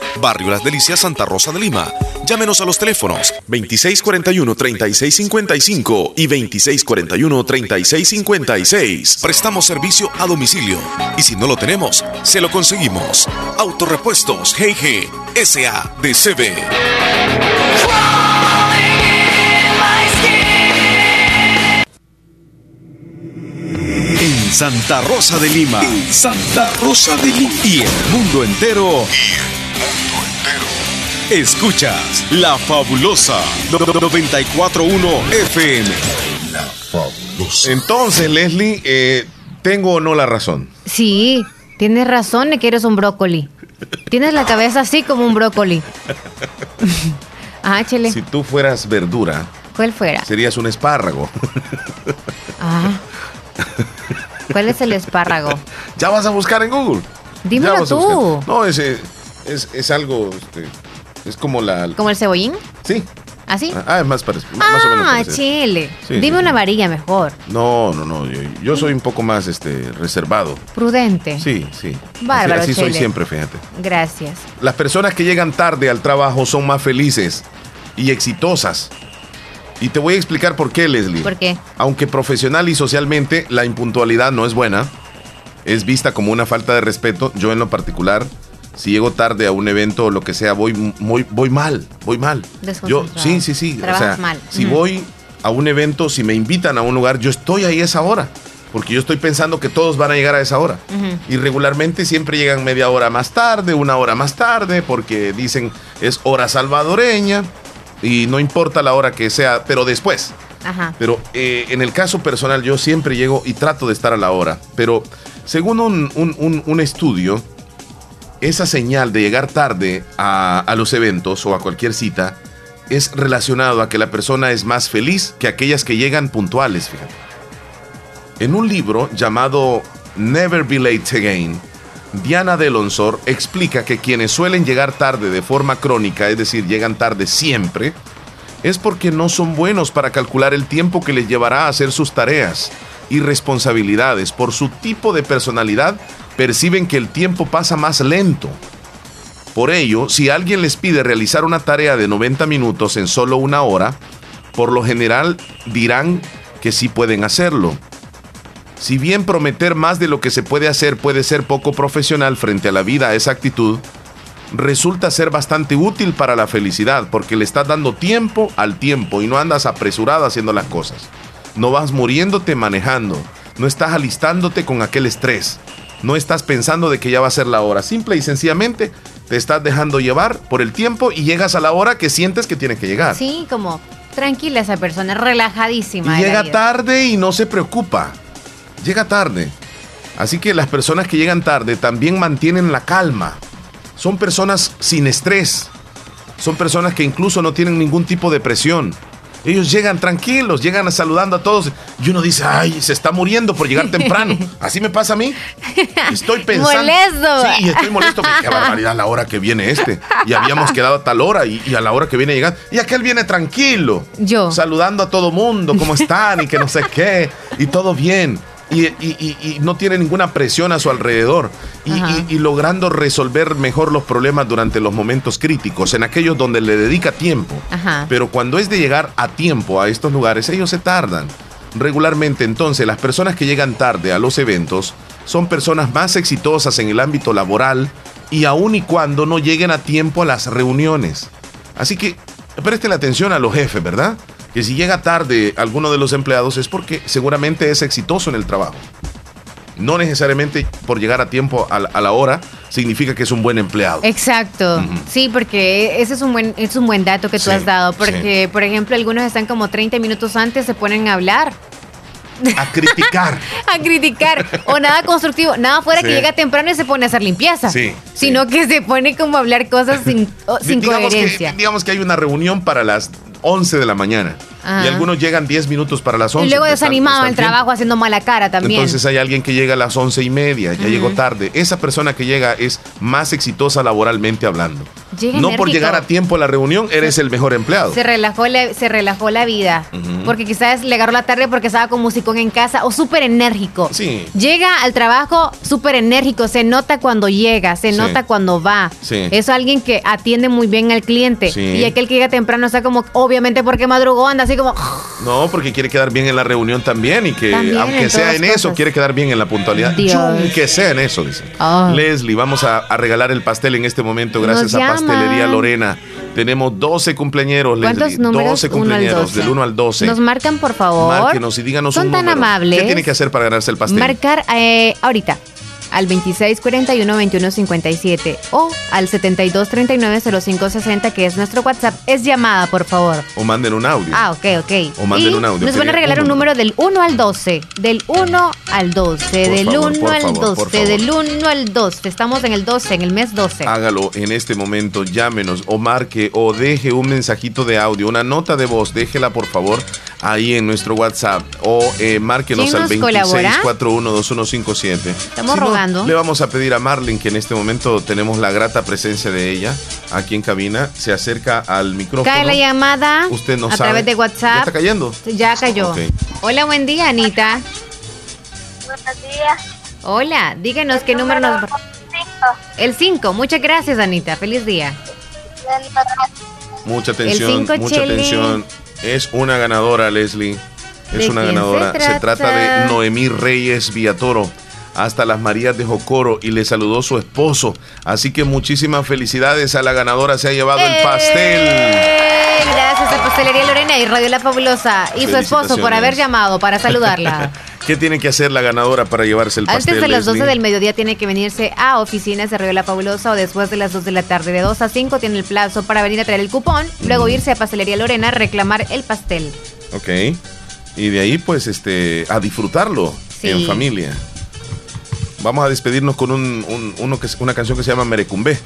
Barrio Las Delicias, Santa Rosa de Lima. Llámenos a los teléfonos 2641-3655 y 2641-3656. Prestamos servicio a domicilio y si no lo tenemos, se lo conseguimos. Autorepuestos GG SADCB. En Santa Rosa de Lima. En Santa Rosa de Lima. Y el mundo entero. Escuchas La Fabulosa 941 FM. Entonces, Leslie, eh, ¿tengo o no la razón? Sí, tienes razón de que eres un brócoli. Tienes la cabeza así como un brócoli. Ah, chele. Si tú fueras verdura, ¿Cuál fuera? serías un espárrago. Ah. ¿Cuál es el espárrago? ya vas a buscar en Google. Dímelo tú. No, es, es, es algo. este, es como la. ¿Como el cebollín? Sí. ¿Así? Ah, es más, parecido. más o menos Ah, parecido. chile. Sí, Dime sí, una sí. varilla mejor. No, no, no. Yo, yo soy un poco más este, reservado. Prudente. Sí, sí. Bárbaro, así así soy siempre, fíjate. Gracias. Las personas que llegan tarde al trabajo son más felices y exitosas. Y te voy a explicar por qué, Leslie. ¿Por qué? Aunque profesional y socialmente la impuntualidad no es buena, es vista como una falta de respeto. Yo en lo particular, si llego tarde a un evento o lo que sea, voy muy, voy mal, voy mal. Yo, sí, sí, sí. O sea, mal. si voy a un evento, si me invitan a un lugar, yo estoy ahí a esa hora. Porque yo estoy pensando que todos van a llegar a esa hora. Y regularmente siempre llegan media hora más tarde, una hora más tarde, porque dicen es hora salvadoreña y no importa la hora que sea, pero después. Ajá. Pero eh, en el caso personal yo siempre llego y trato de estar a la hora. Pero según un, un- un- un estudio, esa señal de llegar tarde a, los eventos o a cualquier cita es relacionado a que la persona es más feliz que aquellas que llegan puntuales. En un libro llamado Never Be Late Again, Diana Delonsor explica que quienes suelen llegar tarde de forma crónica, es decir, llegan tarde siempre, es porque no son buenos para calcular el tiempo que les llevará a hacer sus tareas y responsabilidades. Por su tipo de personalidad, perciben que el tiempo pasa más lento. Por ello, si alguien les pide realizar una tarea de 90 minutos en solo una hora, por lo general dirán que sí pueden hacerlo. Si bien prometer más de lo que se puede hacer puede ser poco profesional frente a la vida a esa actitud, resulta ser bastante útil para la felicidad porque le estás dando tiempo al tiempo y no andas apresurado haciendo las cosas. No vas muriéndote manejando, no estás alistándote con aquel estrés, no estás pensando de que ya va a ser la hora. Simple y sencillamente te estás dejando llevar por el tiempo y llegas a la hora que sientes que tienes que llegar. Sí, como tranquila esa persona, relajadísima. Y llega tarde y no se preocupa. Llega tarde. Así que las personas que llegan tarde también mantienen la calma. Son personas sin estrés. Son personas que incluso no tienen ningún tipo de presión. Ellos llegan tranquilos, llegan saludando a todos. Y uno dice, ay, se está muriendo por llegar temprano. Así me pasa a mí. Estoy pensando. Molesto. Sí, y estoy molesto. porque Qué barbaridad la hora que viene este. Y habíamos quedado a tal hora y, y a la hora que viene llegando. Y aquel viene tranquilo. Yo. Saludando a todo mundo, cómo están y que no sé qué. Y todo bien. Y, y- y- y no tiene ninguna presión a su alrededor. Y, logrando resolver mejor los problemas durante los momentos críticos, en aquellos donde le dedica tiempo. Ajá. Pero cuando es de llegar a tiempo a estos lugares, ellos se tardan. Regularmente, entonces, las personas que llegan tarde a los eventos son personas más exitosas en el ámbito laboral y aun y cuando no lleguen a tiempo a las reuniones. Así que presten atención a los jefes, ¿verdad? Que si llega tarde alguno de los empleados es porque seguramente es exitoso en el trabajo. No necesariamente por llegar a tiempo a la, a la hora significa que es un buen empleado. Exacto. Sí, porque ese es un buen es un buen dato que tú Sí, has dado, porque por ejemplo, algunos están como 30 minutos antes se ponen a hablar, A criticar. a criticar o nada constructivo, nada fuera que llega temprano y se pone a hacer limpieza, Sí, sino que se pone como a hablar cosas sin, sin digamos, coherencia. que, digamos que hay una reunión para las 11 de la mañana Ajá. y algunos llegan 10 minutos para las 11. y luego pues, desanimado en el trabajo haciendo mala cara también. Entonces hay alguien que llega a las once y media, ya Ujú. llegó tarde. Esa persona que llega es más exitosa laboralmente hablando. Llega no por enérgico. llegar a tiempo a la reunión eres el mejor empleado. se relajó la, se relajó la vida. Ujú. Porque quizás le agarró la tarde porque estaba con musicón en casa o súper enérgico. Sí. Llega al trabajo súper enérgico, se nota cuando llega, se Sí. nota cuando va. Sí. Es alguien que atiende muy bien al cliente. Y aquel que llega temprano está como, obviamente porque madrugó, anda así como... No, porque quiere quedar bien en la reunión también y que También, aunque en sea en eso, quiere quedar bien en la puntualidad. Aunque sea en eso, dice. Ah. Leslie, vamos a, a regalar el pastel en este momento gracias Nos a llaman. Pastelería Lorena. Tenemos 12 cumpleaños, ¿Cuántos Leslie. números? 12 Uno al cumpleaños, 12. del 1 al 12. Nos marcan, por favor. Márquenos y díganos Son un tan número. amables. ¿Qué tiene que hacer para ganarse el pastel? Marcar eh, ahorita al 2641-2157 o al 7239-0560, que es nuestro WhatsApp. Es llamada, por favor. o manden un audio. Ah, ok, ok. O manden Y un audio, Nos van a regalar un un número del 1 al 12. Del 1 al 12. Por del favor, 1 por al favor, por 12. favor. Del 1 al 12. Estamos en el 12, en el mes 12. Hágalo en este momento, llámenos o marque o deje un mensajito de audio, una nota de voz, déjela por favor ahí en nuestro WhatsApp o eh, márquenos ¿Quién al nos colabora? 26412157. Estamos Si no, rogando. le vamos a pedir a Marlene que en este momento tenemos la grata presencia de ella aquí en cabina, se acerca al micrófono. Cae la llamada Usted no a sabe. través de ¿Ya WhatsApp. está cayendo? Ya cayó. Hola, buen día, Anita. Buenos días. Hola, díganos qué número nos... El 5. Muchas gracias, Anita. Feliz día. Mucha El atención, mucha Chele. atención. Es una ganadora, Leslie. Es ¿De una ganadora. se Se trata, de Noemí Reyes Villatoro. Hasta las Marías de Jocoro y le saludó su esposo. Así que muchísimas felicidades a la ganadora. Se ha llevado el pastel. Pastelería Lorena y Radio La Fabulosa y su esposo por haber llamado para saludarla. ¿Qué tiene que hacer la ganadora para llevarse el pastel? Antes de las 12 Leslie? del mediodía tiene que venirse a oficinas de Radio La Fabulosa o después de las 2 de la tarde. De 2 a 5 tiene el plazo para venir a traer el cupón, luego irse a Pastelería Lorena a reclamar el pastel. Ok. Y de ahí, pues, este, a disfrutarlo Sí. en familia. Vamos a despedirnos con un, un- uno que, es- una canción que se llama Merecumbe.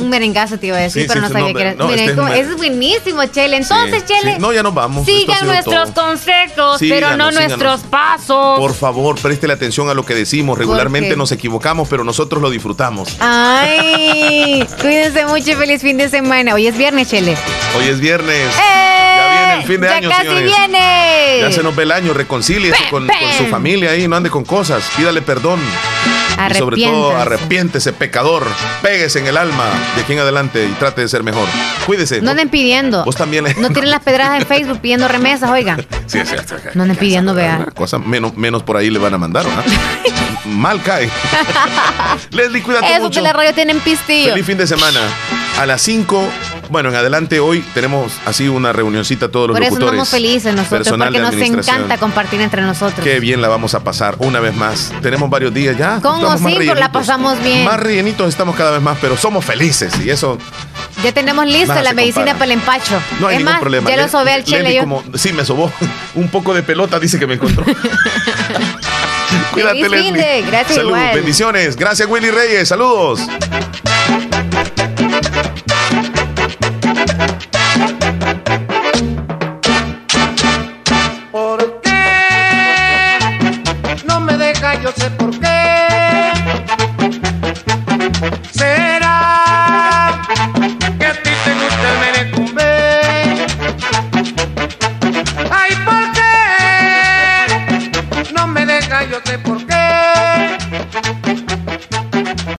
Un merengazo te iba a decir, Sí, pero sí, no sabía no, que era. no, este es un buenísimo, Chele. Entonces, Chele, Sí, No, ya nos vamos. Sigan nuestros todo. consejos, pero no síganos. nuestros pasos. Por favor, préstele atención a lo que decimos. Regularmente qué? nos equivocamos, pero nosotros lo disfrutamos. Ay, cuídense mucho y feliz fin de semana. Hoy es viernes, Chele. Hoy es viernes. ¡Eh! Ya viene el fin de ya año, casi señores. viene. Ya se nos ve el año, reconcíliese con, con su familia ahí, no ande con cosas, pídale perdón. Y sobre todo, arrepiéntese, pecador. Péguese en el alma de aquí en adelante y trate de ser mejor. Cuídese. No anden pidiendo. Vos también. le- No tienen las pedradas en Facebook pidiendo remesas, oigan. Sí, es cierto. No anden pidiendo, vean. Cosa menos, menos por ahí le van a mandar, ¿verdad? Mal cae. Leslie, cuídate Eso mucho. de la radio tienen pistillo. Feliz fin de semana. A las 5, bueno, en adelante hoy tenemos así una reunioncita todos los Por eso locutores. estamos felices nosotros, porque nos encanta compartir entre nosotros. Qué bien la vamos a pasar una vez más. Tenemos varios días ya. ¿Cómo estamos más sí? Pues la pasamos bien. Más rellenitos estamos cada vez más, pero somos felices y eso Ya tenemos lista la medicina compara. para el empacho. no hay es ningún más, problema. ya lo sobé al chile yo. como, sí, me sobó un poco de pelota, dice que me encontró. Cuídate, gracias Salud, igual. bendiciones. Gracias, Willy Reyes. Saludos. yo sé por qué. Será que a ti te gusta el merecumbe. Ay, ¿por qué? No me deja, yo sé por qué.